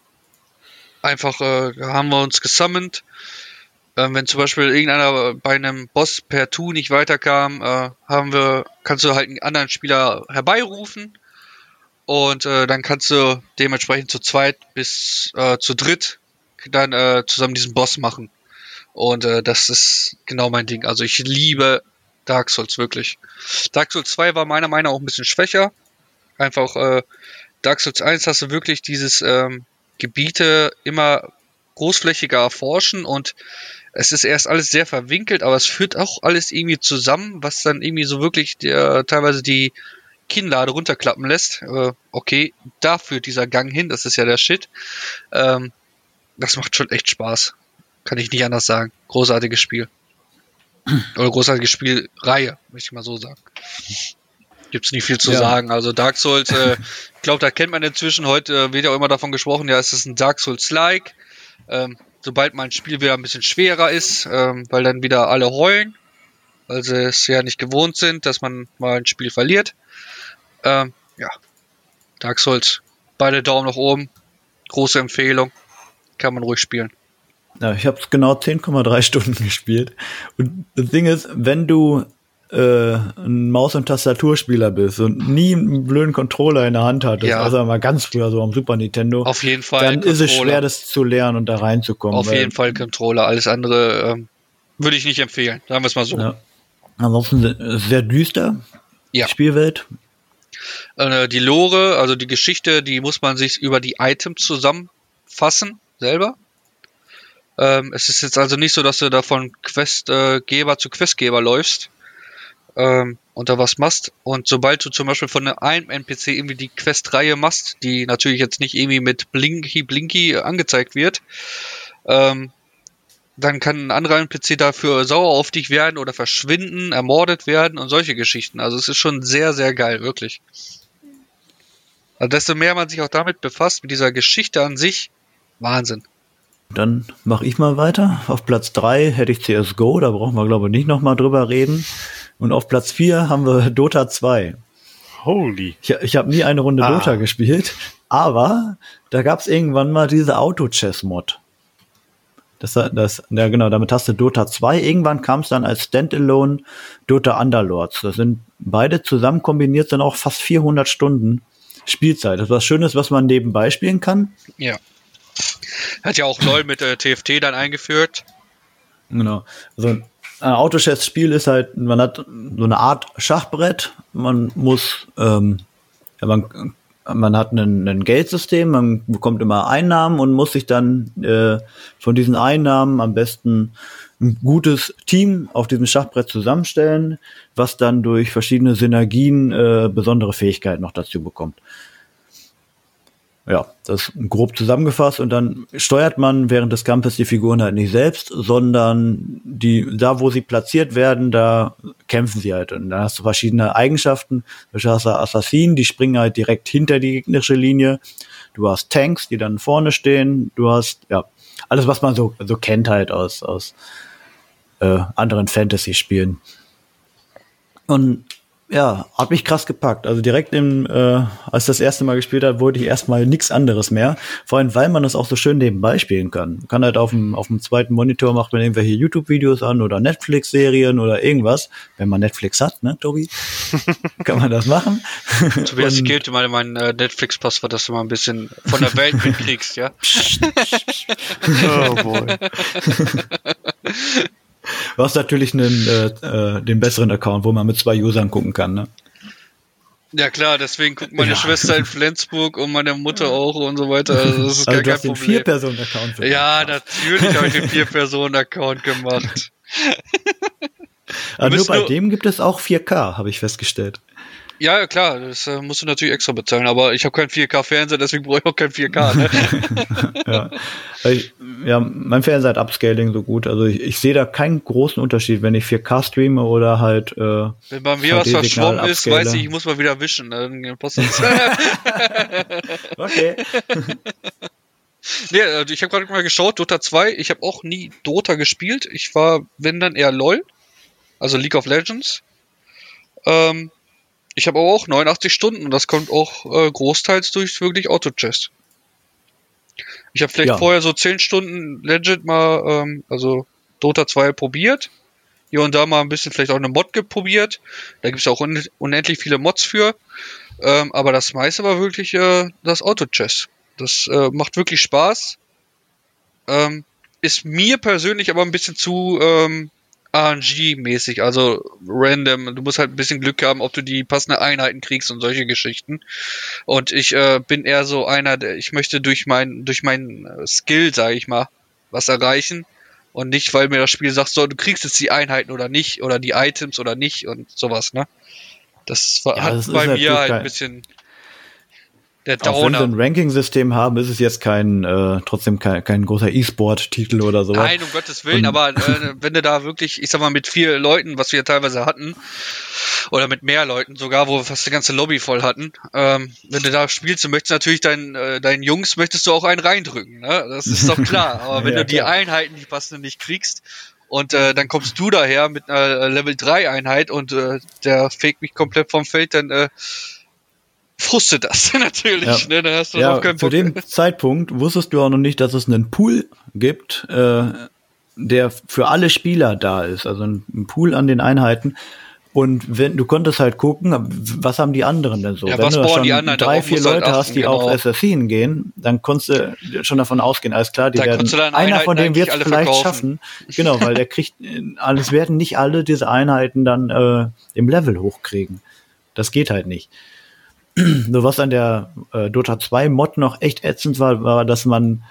einfach äh, haben wir uns gesammelt. Ähm, wenn zum Beispiel irgendeiner bei einem Boss per Tu nicht weiterkam, äh, haben wir, kannst du halt einen anderen Spieler herbeirufen und äh, dann kannst du dementsprechend zu zweit bis äh, zu dritt dann äh, zusammen diesen Boss machen. Und äh, das ist genau mein Ding. Also ich liebe Dark Souls wirklich. Dark Souls 2 war meiner Meinung nach auch ein bisschen schwächer. Einfach äh, Dark Souls 1 hast du wirklich dieses ähm, Gebiete immer großflächiger erforschen und es ist erst alles sehr verwinkelt, aber es führt auch alles irgendwie zusammen, was dann irgendwie so wirklich der, teilweise die Kinnlade runterklappen lässt. Äh, okay, da führt dieser Gang hin, das ist ja der Shit. Ähm, das macht schon echt Spaß. Kann ich nicht anders sagen. Großartiges Spiel. *clears throat* Oder großartige Spielreihe, möchte ich mal so sagen. Gibt's nicht viel zu Ja. sagen. Also Dark Souls, äh, ich glaube, da kennt man inzwischen, heute äh, wird ja auch immer davon gesprochen, ja, es ist ein Dark Souls-like. Ähm, sobald mal ein Spiel wieder ein bisschen schwerer ist, ähm, weil dann wieder alle heulen, weil sie es ja nicht gewohnt sind, dass man mal ein Spiel verliert. Ähm, ja, Dark Souls, beide Daumen nach oben, große Empfehlung, kann man ruhig spielen. Ja, ich habe es genau 10,3 *laughs* Stunden gespielt. Und das Ding ist, wenn du äh, ein Maus- und Tastaturspieler bist und nie einen blöden Controller in der Hand hattest, Ja. also mal ganz früher so am Super Nintendo, Auf jeden Fall. dann ist es schwer, das zu lernen und da reinzukommen. Auf jeden Fall Controller, alles andere ähm, würde ich nicht empfehlen, sagen wir es mal so. Ja. Ansonsten se- sehr düster. Ja. Die Spielwelt. Äh, die Lore, also die Geschichte, die muss man sich über die Items zusammenfassen, selber. Ähm, es ist jetzt also nicht so, dass du da von Questgeber zu Questgeber läufst ähm, und da was machst. Und sobald du zum Beispiel von einem NPC irgendwie die Questreihe machst, die natürlich jetzt nicht irgendwie mit Blinky Blinky angezeigt wird, ähm, dann kann ein anderer NPC dafür sauer auf dich werden oder verschwinden, ermordet werden und solche Geschichten. Also es ist schon sehr, sehr geil, wirklich. Also desto mehr man sich auch damit befasst, mit dieser Geschichte an sich, Wahnsinn. Dann mache ich mal weiter. Auf Platz drei hätte ich CSGO, da brauchen wir, glaube ich, nicht nochmal drüber reden. Und auf Platz vier haben wir Dota 2. Holy. Ich, ich habe nie eine Runde Ah. Dota gespielt, aber da gab es irgendwann mal diese Auto-Chess-Mod. Das, das, ja genau, damit hast du Dota 2. Irgendwann kam es dann als Standalone Dota Underlords. Das sind beide zusammen kombiniert, sind auch fast 400 Stunden Spielzeit. Das ist was Schönes, was man nebenbei spielen kann. Ja. Hat ja auch LOL mit äh, TFT dann eingeführt. Genau. Also ein Autochess-Spiel ist halt, man hat so eine Art Schachbrett. Man muss, ähm, ja, man, man hat ein, ein Geldsystem, man bekommt immer Einnahmen und muss sich dann äh, von diesen Einnahmen am besten ein gutes Team auf diesem Schachbrett zusammenstellen, was dann durch verschiedene Synergien äh, besondere Fähigkeiten noch dazu bekommt. Ja, das grob zusammengefasst und dann steuert man während des Kampfes die Figuren halt nicht selbst, sondern die, da wo sie platziert werden, da kämpfen sie halt. Und dann hast du verschiedene Eigenschaften. Du hast da Assassinen, die springen halt direkt hinter die gegnerische Linie. Du hast Tanks, die dann vorne stehen. Du hast, ja, alles, was man so, so kennt halt aus, aus äh, anderen Fantasy-Spielen. Und ja, hat mich krass gepackt. Also direkt im, äh, als ich das erste Mal gespielt habe, wollte ich erstmal nichts anderes mehr. Vor allem, weil man das auch so schön nebenbei spielen kann. Man kann halt auf dem, auf dem zweiten Monitor macht man irgendwelche YouTube-Videos an oder Netflix-Serien oder irgendwas. Wenn man Netflix hat, ne, Tobi? *laughs* kann man das machen. *laughs* Tobias, ich Und- dir mal mein äh, Netflix-Passwort, dass du mal ein bisschen von der Welt mitkriegst, ja? *laughs* Oh boy. Du hast natürlich einen, äh, äh, den besseren Account, wo man mit zwei Usern gucken kann, ne? Ja klar, deswegen guckt meine Ja. Schwester in Flensburg und meine Mutter auch und so weiter. Also das ist Also gar du kein hast den Problem. Vier-Personen-Account. für Ja, den. natürlich habe ich den Vier-Personen-Account gemacht. Aber *laughs* nur müssen bei nur- dem gibt es auch 4K, habe ich festgestellt. Ja, ja, klar, das äh, musst du natürlich extra bezahlen, aber ich habe keinen 4K-Fernseher, deswegen brauche ich auch kein 4K. Ne? *laughs* ja. Ich, ja, mein Fernseher hat Upscaling so gut. Also ich, ich sehe da keinen großen Unterschied, wenn ich 4K streame oder halt. Äh, wenn bei mir was verschwommen ist, weiß ich, ich muss mal wieder wischen. Dann passt das. *laughs* okay. *laughs* nee, also ich habe gerade mal geschaut, Dota 2, ich habe auch nie Dota gespielt. Ich war, wenn dann eher LOL, also League of Legends. Ähm, ich habe aber auch 89 Stunden und das kommt auch äh, großteils durch wirklich Auto-Chest. Ich habe vielleicht ja. vorher so 10 Stunden legit mal, ähm, also Dota 2 probiert. Hier und da mal ein bisschen vielleicht auch eine Mod probiert. Da gibt es auch un unendlich viele Mods für. Ähm, aber das meiste war wirklich äh, das Auto-Chess. Das äh, macht wirklich Spaß. Ähm, ist mir persönlich aber ein bisschen zu ähm, RNG-mäßig, also random. Du musst halt ein bisschen Glück haben, ob du die passenden Einheiten kriegst und solche Geschichten. Und ich äh, bin eher so einer, der ich möchte durch mein durch mein äh, Skill, sage ich mal, was erreichen und nicht, weil mir das Spiel sagt, so du kriegst jetzt die Einheiten oder nicht oder die Items oder nicht und sowas, ne? Das war, ja, hat das bei mir halt ein bisschen der Downer. Auch wenn sie ein Ranking-System haben, ist es jetzt kein, äh, trotzdem kein, kein großer E-Sport-Titel oder so. Nein, um Gottes Willen, Und, aber äh, *laughs* wenn du da wirklich, ich sag mal, mit vier Leuten, was wir teilweise hatten, oder mit mehr Leuten sogar, wo wir fast die ganze Lobby voll hatten, ähm, wenn du da spielst, du möchtest natürlich deinen, äh, deinen Jungs, möchtest du auch einen reindrücken, ne? Das ist doch klar. *laughs* Aber wenn ja, du die klar. Einheiten, die passenden nicht kriegst, und äh, dann kommst du daher mit einer Level 3 Einheit und äh, der fake mich komplett vom Feld, dann äh, frustet das *laughs* natürlich. Ja. Ne? Dann hast du ja, keinen Bock. Zu dem Zeitpunkt wusstest du auch noch nicht, dass es einen Pool gibt, äh, der für alle Spieler da ist. Also ein Pool an den Einheiten. Und wenn du konntest halt gucken, was haben die anderen denn so? Ja, wenn was du schon die anderen, drei, vier Leute halt hast, die genau. auf Assassin gehen, dann konntest du schon davon ausgehen, alles klar, die da werden einer von denen wird es vielleicht verkaufen. schaffen. Genau, weil der kriegt, alles werden nicht alle diese Einheiten dann äh, im Level hochkriegen. Das geht halt nicht. *clears throat* so was an der äh, Dota 2 Mod noch echt ätzend war, war, dass man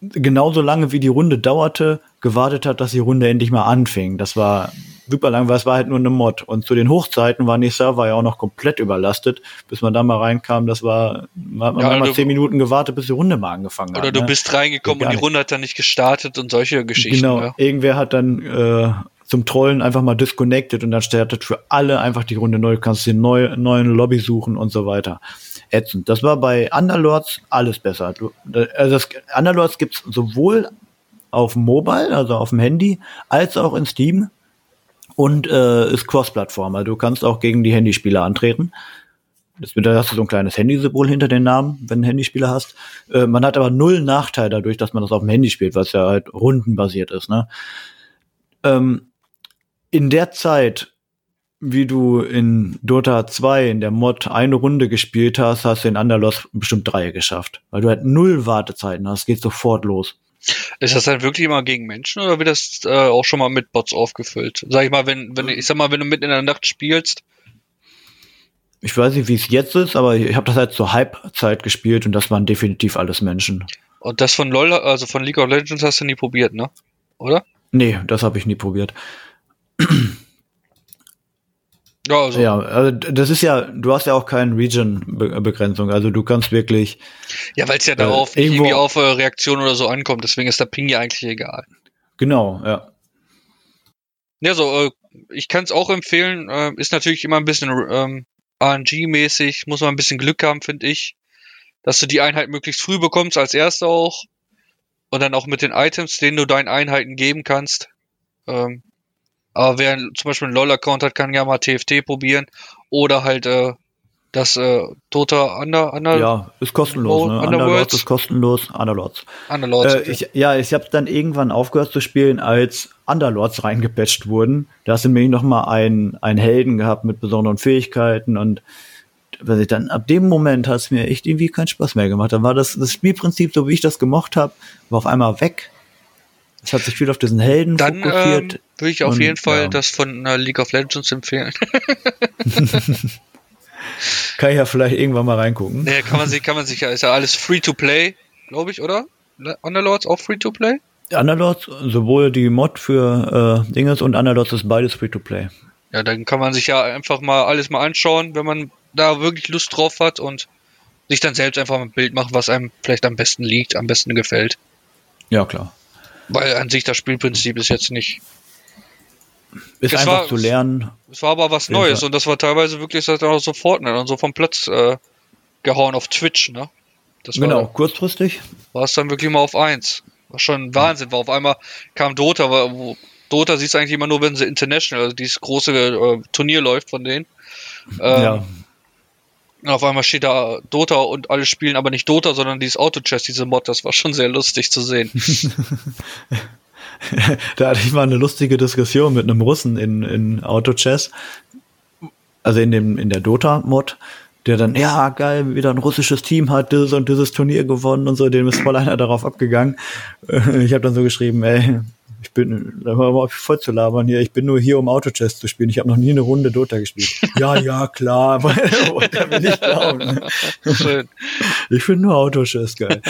genauso lange wie die Runde dauerte, gewartet hat, dass die Runde endlich mal anfing. Das war super lang, weil es war halt nur eine Mod. Und zu den Hochzeiten waren die Server ja auch noch komplett überlastet, bis man da mal reinkam. Das war, man ja, hat mal zehn Minuten gewartet, bis die Runde mal angefangen hat. Oder du ne? bist reingekommen und die Runde hat dann nicht gestartet und solche Geschichten. Genau, ja. irgendwer hat dann äh, zum Trollen einfach mal disconnected und dann startet für alle einfach die Runde neu, du kannst den neu, neuen Lobby suchen und so weiter. Ätzend. Das war bei Underlords alles besser. Du, also das Underlords gibt's sowohl auf Mobile, also auf dem Handy, als auch in Steam und äh, ist Cross-Plattform. Also du kannst auch gegen die Handyspieler antreten. Da hast du so ein kleines Handysymbol hinter den Namen, wenn du Handyspieler hast. Äh, man hat aber null Nachteil dadurch, dass man das auf dem Handy spielt, was ja halt rundenbasiert ist. Ne? Ähm, in der Zeit, wie du in Dota 2 in der Mod eine Runde gespielt hast, hast du in Underlos bestimmt drei geschafft. Weil du halt null Wartezeiten hast, geht sofort los. Ist das dann wirklich immer gegen Menschen oder wird das äh, auch schon mal mit Bots aufgefüllt? Sag ich mal, wenn, wenn, ich sag mal, wenn du mitten in der Nacht spielst. Ich weiß nicht, wie es jetzt ist, aber ich habe das halt zur Halbzeit gespielt und das waren definitiv alles Menschen. Und das von LOL, also von League of Legends hast du nie probiert, ne? Oder? Nee, das habe ich nie probiert. *clears throat* Ja, also. ja, also das ist ja, du hast ja auch keine Region-Begrenzung, also du kannst wirklich. Ja, weil es ja darauf äh, nicht irgendwie auf äh, Reaktion oder so ankommt, deswegen ist der Ping ja eigentlich egal. Genau, ja. Ja, so, äh, ich kann es auch empfehlen, äh, ist natürlich immer ein bisschen ähm, RNG-mäßig, muss man ein bisschen Glück haben, finde ich, dass du die Einheit möglichst früh bekommst, als erste auch. Und dann auch mit den Items, denen du deinen Einheiten geben kannst. Ähm, aber wer zum Beispiel einen LOL-Account hat, kann ja mal TFT probieren. Oder halt äh, das äh, Toter Under, Under Ja, ist kostenlos. Ne? Underlords ist kostenlos. Underlords. Underlords. Äh, okay. ich, ja, ich habe dann irgendwann aufgehört zu spielen, als Underlords reingepatcht wurden. Da hast du nämlich noch mal einen, einen Helden gehabt mit besonderen Fähigkeiten und weiß ich, dann ab dem Moment hat es mir echt irgendwie keinen Spaß mehr gemacht. Dann war das, das Spielprinzip, so wie ich das gemocht habe, war auf einmal weg. Es hat sich viel auf diesen Helden Dann, fokussiert. Ähm, würde ich auf und, jeden Fall ja. das von uh, League of Legends empfehlen. *laughs* *laughs* kann ich ja vielleicht irgendwann mal reingucken. Nee, kann man sich, kann man sich ja, ist ja alles free to play, glaube ich, oder? Underlords auch free to play? Underlords, sowohl die Mod für äh, Dinges und Underlords ist beides free to play. Ja, dann kann man sich ja einfach mal alles mal anschauen, wenn man da wirklich Lust drauf hat und sich dann selbst einfach ein Bild machen, was einem vielleicht am besten liegt, am besten gefällt. Ja, klar. Weil an sich das Spielprinzip ist jetzt nicht. Ist Es einfach war- zu lernen. Es war aber was Neues und das war teilweise wirklich das auch sofort ne, und so vom Platz äh, gehauen auf Twitch, ne? Das war, Genau, kurzfristig. war es dann wirklich mal auf eins. Was schon ein Wahnsinn war. Auf einmal kam Dota, wo, Dota siehst du eigentlich immer nur, wenn sie International, also dieses große äh, Turnier läuft von denen. Ähm, ja. Und auf einmal steht da Dota und alle spielen aber nicht Dota, sondern dieses Auto-Chess, diese Mod, das war schon sehr lustig zu sehen. *laughs* *laughs* Da hatte ich mal eine lustige Diskussion mit einem Russen in, in Auto-Chess. Also in dem, in der Dota-Mod. Der dann, ja, geil, wieder ein russisches Team hat dieses und dieses Turnier gewonnen und so, dem ist voll einer darauf abgegangen. *laughs* Ich habe dann so geschrieben, ey, ich bin, da war mal voll zu labern hier, ich bin nur hier, um Auto-Chess zu spielen. Ich habe noch nie eine Runde Dota gespielt. *laughs* ja, ja, klar, wollte er mir nicht glauben. Schön. Ich finde nur Autochess geil.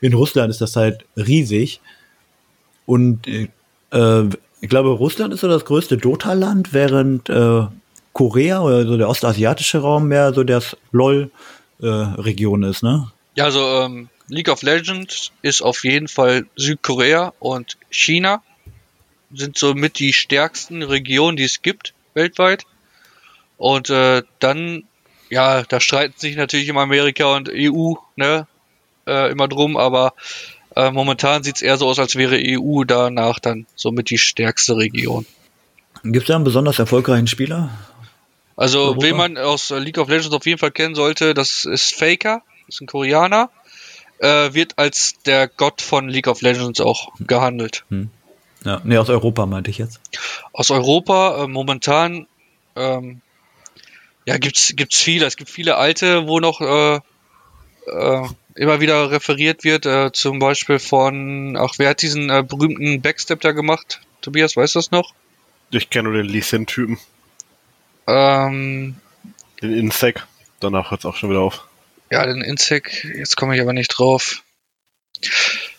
In Russland ist das halt riesig. Und äh, äh, ich glaube, Russland ist so das größte Dota-Land, während äh, Korea oder so der ostasiatische Raum mehr so das LOL-Region ist, ne? Ja, also ähm, League of Legends ist auf jeden Fall Südkorea und China sind somit die stärksten Regionen, die es gibt weltweit. Und äh, dann, ja, da streiten sich natürlich immer Amerika und EU, ne, äh, immer drum, aber äh, momentan sieht's eher so aus, als wäre EU danach dann somit die stärkste Region. Gibt es da einen besonders erfolgreichen Spieler? Also, Europa? wen man aus League of Legends auf jeden Fall kennen sollte, das ist Faker, das ist ein Koreaner, äh, wird als der Gott von League of Legends auch gehandelt. Ja, nee, aus Europa meinte ich jetzt. Aus Europa äh, momentan, ähm, ja, gibt's gibt's viele. Es gibt viele alte, wo noch äh, äh, immer wieder referiert wird. Äh, zum Beispiel von, ach, wer hat diesen äh, berühmten Backstep da gemacht? Tobias, weißt du das noch? Ich kenne nur den Lee Sin-Typen, Ähm, den Insec. Danach hört es auch schon wieder auf. ja, den Insec. Jetzt komme ich aber nicht drauf.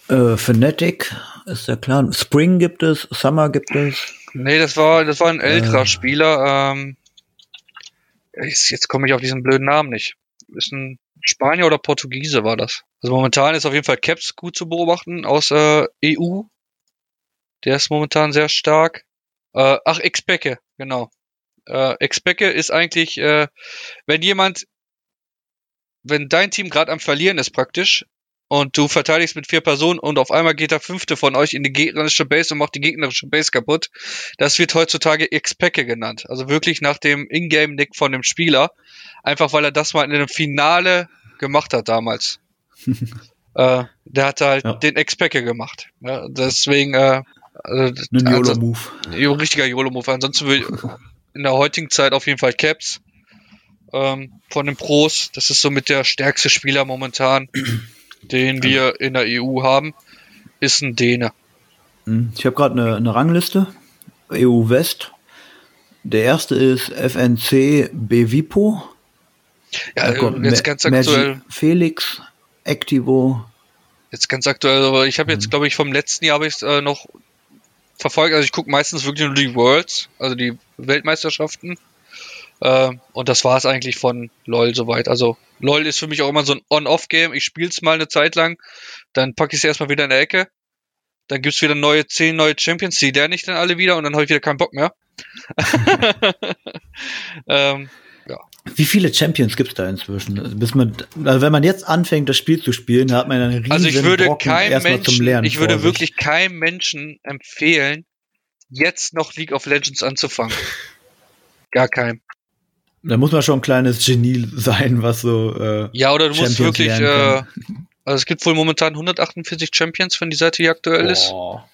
Äh, Fnatic ist der Clan. Spring gibt es, Summer gibt es. Nee, das war, das war ein älterer Äh. Spieler. Ähm, jetzt jetzt komme ich auf diesen blöden Namen nicht. Ist ein Spanier oder Portugiese war das. Also momentan ist auf jeden Fall Caps gut zu beobachten aus äh, EU. Der ist momentan sehr stark. Äh, ach, Expecke, genau. Äh, Expecke ist eigentlich, äh, wenn jemand, wenn dein Team gerade am Verlieren ist praktisch und du verteidigst mit vier Personen und auf einmal geht der fünfte von euch in die gegnerische Base und macht die gegnerische Base kaputt. Das wird heutzutage Expecke genannt. Also wirklich nach dem Ingame-Nick von dem Spieler. Einfach weil er das mal in einem Finale gemacht hat damals. *laughs* äh, der hat halt Ja. den Expecke gemacht. Ja, deswegen, äh, also, Ein also, YOLO-Move. Jo, richtiger YOLO-Move. Ansonsten will *laughs* in der heutigen Zeit auf jeden Fall Caps ähm, von den Pros. Das ist somit der stärkste Spieler momentan, *clears throat* den wir in der EU haben. Ist ein Däne. Hm, Ich habe gerade eine, eine Rangliste. EU West. Der erste ist FNC Bevipo. Ja, kommt jetzt Ma- ganz aktuell. Felix, Activo. Jetzt ganz aktuell, aber ich habe Mhm. jetzt, glaube ich, vom letzten Jahr habe ich äh, noch verfolgt. Also ich gucke meistens wirklich nur die Worlds, also die Weltmeisterschaften. Äh, und das war es eigentlich von LOL soweit. Also LOL ist für mich auch immer so ein On-Off-Game. Ich spiele es mal eine Zeit lang, dann packe ich es erstmal wieder in der Ecke. Dann gibt's wieder neue zehn neue Champions, die der nicht dann alle wieder und dann habe ich wieder keinen Bock mehr. *laughs* ähm, Wie viele Champions gibt es da inzwischen? Also Bis man, also wenn man jetzt anfängt, das Spiel zu spielen, hat man einen riesen Also ich würde Brocken keinem Menschen, ich würde wirklich keinem Menschen empfehlen, jetzt noch League of Legends anzufangen. *laughs* Gar keinem. Da muss man schon ein kleines Genie sein, was so. Äh, Ja, oder du musst Champions wirklich, äh, also es gibt wohl momentan 148 Champions, wenn die Seite hier aktuell ist. boah.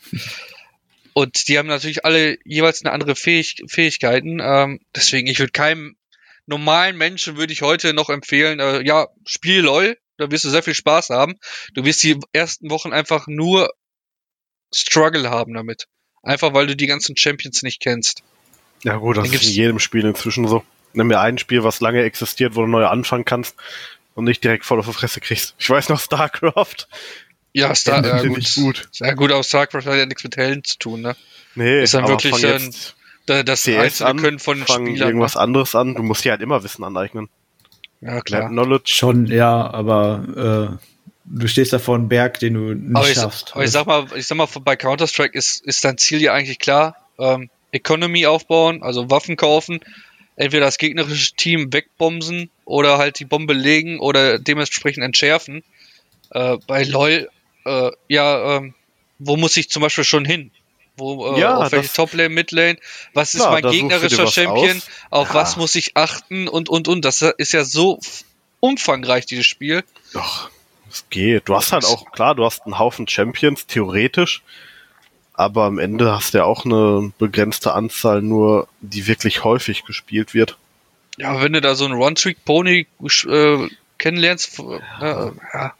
Und die haben natürlich alle jeweils eine andere Fähig Fähigkeiten. Ähm, deswegen, ich würde keinem normalen Menschen würde ich heute noch empfehlen, äh, ja, spiel LOL, da wirst du sehr viel Spaß haben. Du wirst die ersten Wochen einfach nur Struggle haben damit. Einfach weil du die ganzen Champions nicht kennst. Ja gut, das ist in jedem Spiel inzwischen so. Nimm mir ein Spiel, was lange existiert, wo du neu anfangen kannst und nicht direkt voll auf die Fresse kriegst. Ich weiß noch StarCraft. Ja, Star, ja, gut. gut. Ja, gut, aber StarCraft hat ja nichts mit Helden zu tun, ne? Nee, Ist dann aber wirklich von jetzt Da- Das CS einzelne an, Können von den fang Spielern. irgendwas anderes an. Du musst dir halt immer Wissen aneignen. Ja, Lab klar. Knowledge. Schon, ja, aber äh, du stehst da vor einem Berg, den du nicht Aber ich, schaffst. aber ich sag mal, ich sag mal, bei Counter-Strike ist, ist dein Ziel ja eigentlich klar. Ähm, Economy aufbauen, also Waffen kaufen, entweder das gegnerische Team wegbomben oder halt die Bombe legen oder dementsprechend entschärfen. Äh, bei LOL, äh, ja, ähm, wo muss ich zum Beispiel schon hin? Wo, äh, Ja, auf welche Toplane, Midlane? Was ist Klar, mein du dir gegnerischer Champion? aus. Auf Ja. was muss ich achten? Und, und, und. Das ist ja so umfangreich, dieses Spiel. Doch, es geht. Du hast halt auch, klar, du hast einen Haufen Champions, theoretisch. Aber am Ende hast du ja auch eine begrenzte Anzahl nur, die wirklich häufig gespielt wird. Ja, wenn du da so einen One-Trick-Pony äh, kennenlernst, äh, ja.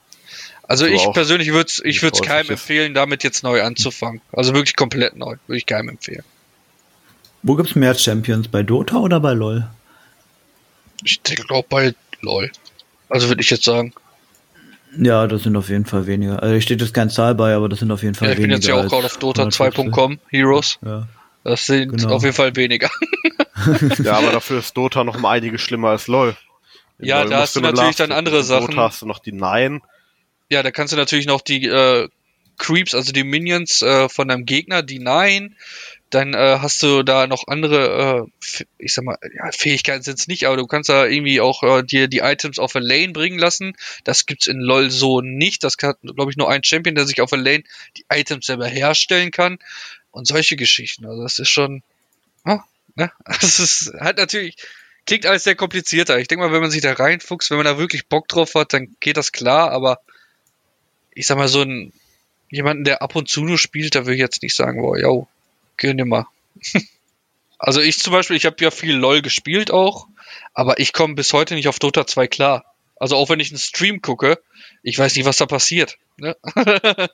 Also ich persönlich würde es ich würd's keinem empfehlen, damit jetzt neu anzufangen. Also wirklich komplett neu. Würde ich keinem empfehlen. Wo gibt's mehr Champions? Bei Dota oder bei LoL? Ich glaube bei LOL. Also würde ich jetzt sagen. Ja, das sind auf jeden Fall weniger. Also, hier steht jetzt kein Zahl bei, aber das sind auf jeden Fall Ja, ich bin weniger. jetzt ja auch gerade auf Dota 150. 2.com, Heroes. Ja. Das sind Genau. auf jeden Fall weniger. *laughs* Ja, aber dafür ist Dota noch um einiges schlimmer als LoL. In Ja, LoL da hast du natürlich dann andere in Sachen. Dota hast du noch die Nine. Ja, da kannst du natürlich noch die äh, Creeps, also die Minions äh, von deinem Gegner, die Nein. Dann äh, hast du da noch andere, äh, ich sag mal, ja, Fähigkeiten sind's nicht, aber du kannst da irgendwie auch äh, dir die Items auf a Lane bringen lassen. Das gibt's in LoL so nicht. Das kann, glaube ich, nur ein Champion, der sich auf a Lane die Items selber herstellen kann. Und solche Geschichten. Also das ist schon, ah, ne? *laughs* Das ist halt natürlich, klingt alles sehr komplizierter. Ich denke mal, wenn man sich da reinfuchst, wenn man da wirklich Bock drauf hat, dann geht das klar, aber ich sag mal, so ein jemanden, der ab und zu nur spielt, da würde ich jetzt nicht sagen, boah, yo, gönn dir mal. *laughs* also ich zum Beispiel, ich habe ja viel LOL gespielt auch, aber ich komme bis heute nicht auf Dota 2 klar. Also auch wenn ich einen Stream gucke, ich weiß nicht, was da passiert. Ne? *laughs*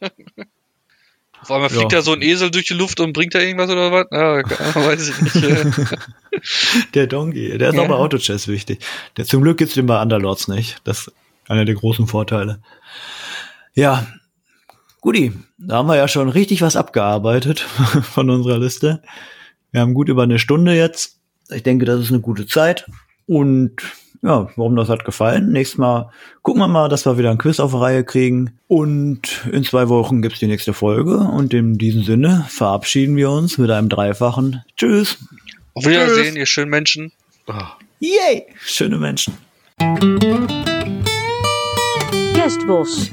Auf einmal fliegt Ja. da so ein Esel durch die Luft und bringt da irgendwas oder was? Ja, *laughs* weiß ich nicht. Der Donkey, der ist Ja. auch bei Autochess wichtig. Der, zum Glück gibt's den bei Underlords nicht. Das ist einer der großen Vorteile. Ja, Guti, da haben wir ja schon richtig was abgearbeitet *laughs* von unserer Liste. Wir haben gut über eine Stunde jetzt. Ich denke, das ist eine gute Zeit. Und ja, warum das hat gefallen. Nächstes Mal gucken wir mal, dass wir wieder ein Quiz auf Reihe kriegen. Und in zwei Wochen gibt's die nächste Folge. Und in diesem Sinne verabschieden wir uns mit einem dreifachen Tschüss. Auf Wiedersehen, ihr schönen Menschen. Ah. Yay! Schöne Menschen. Guestbos.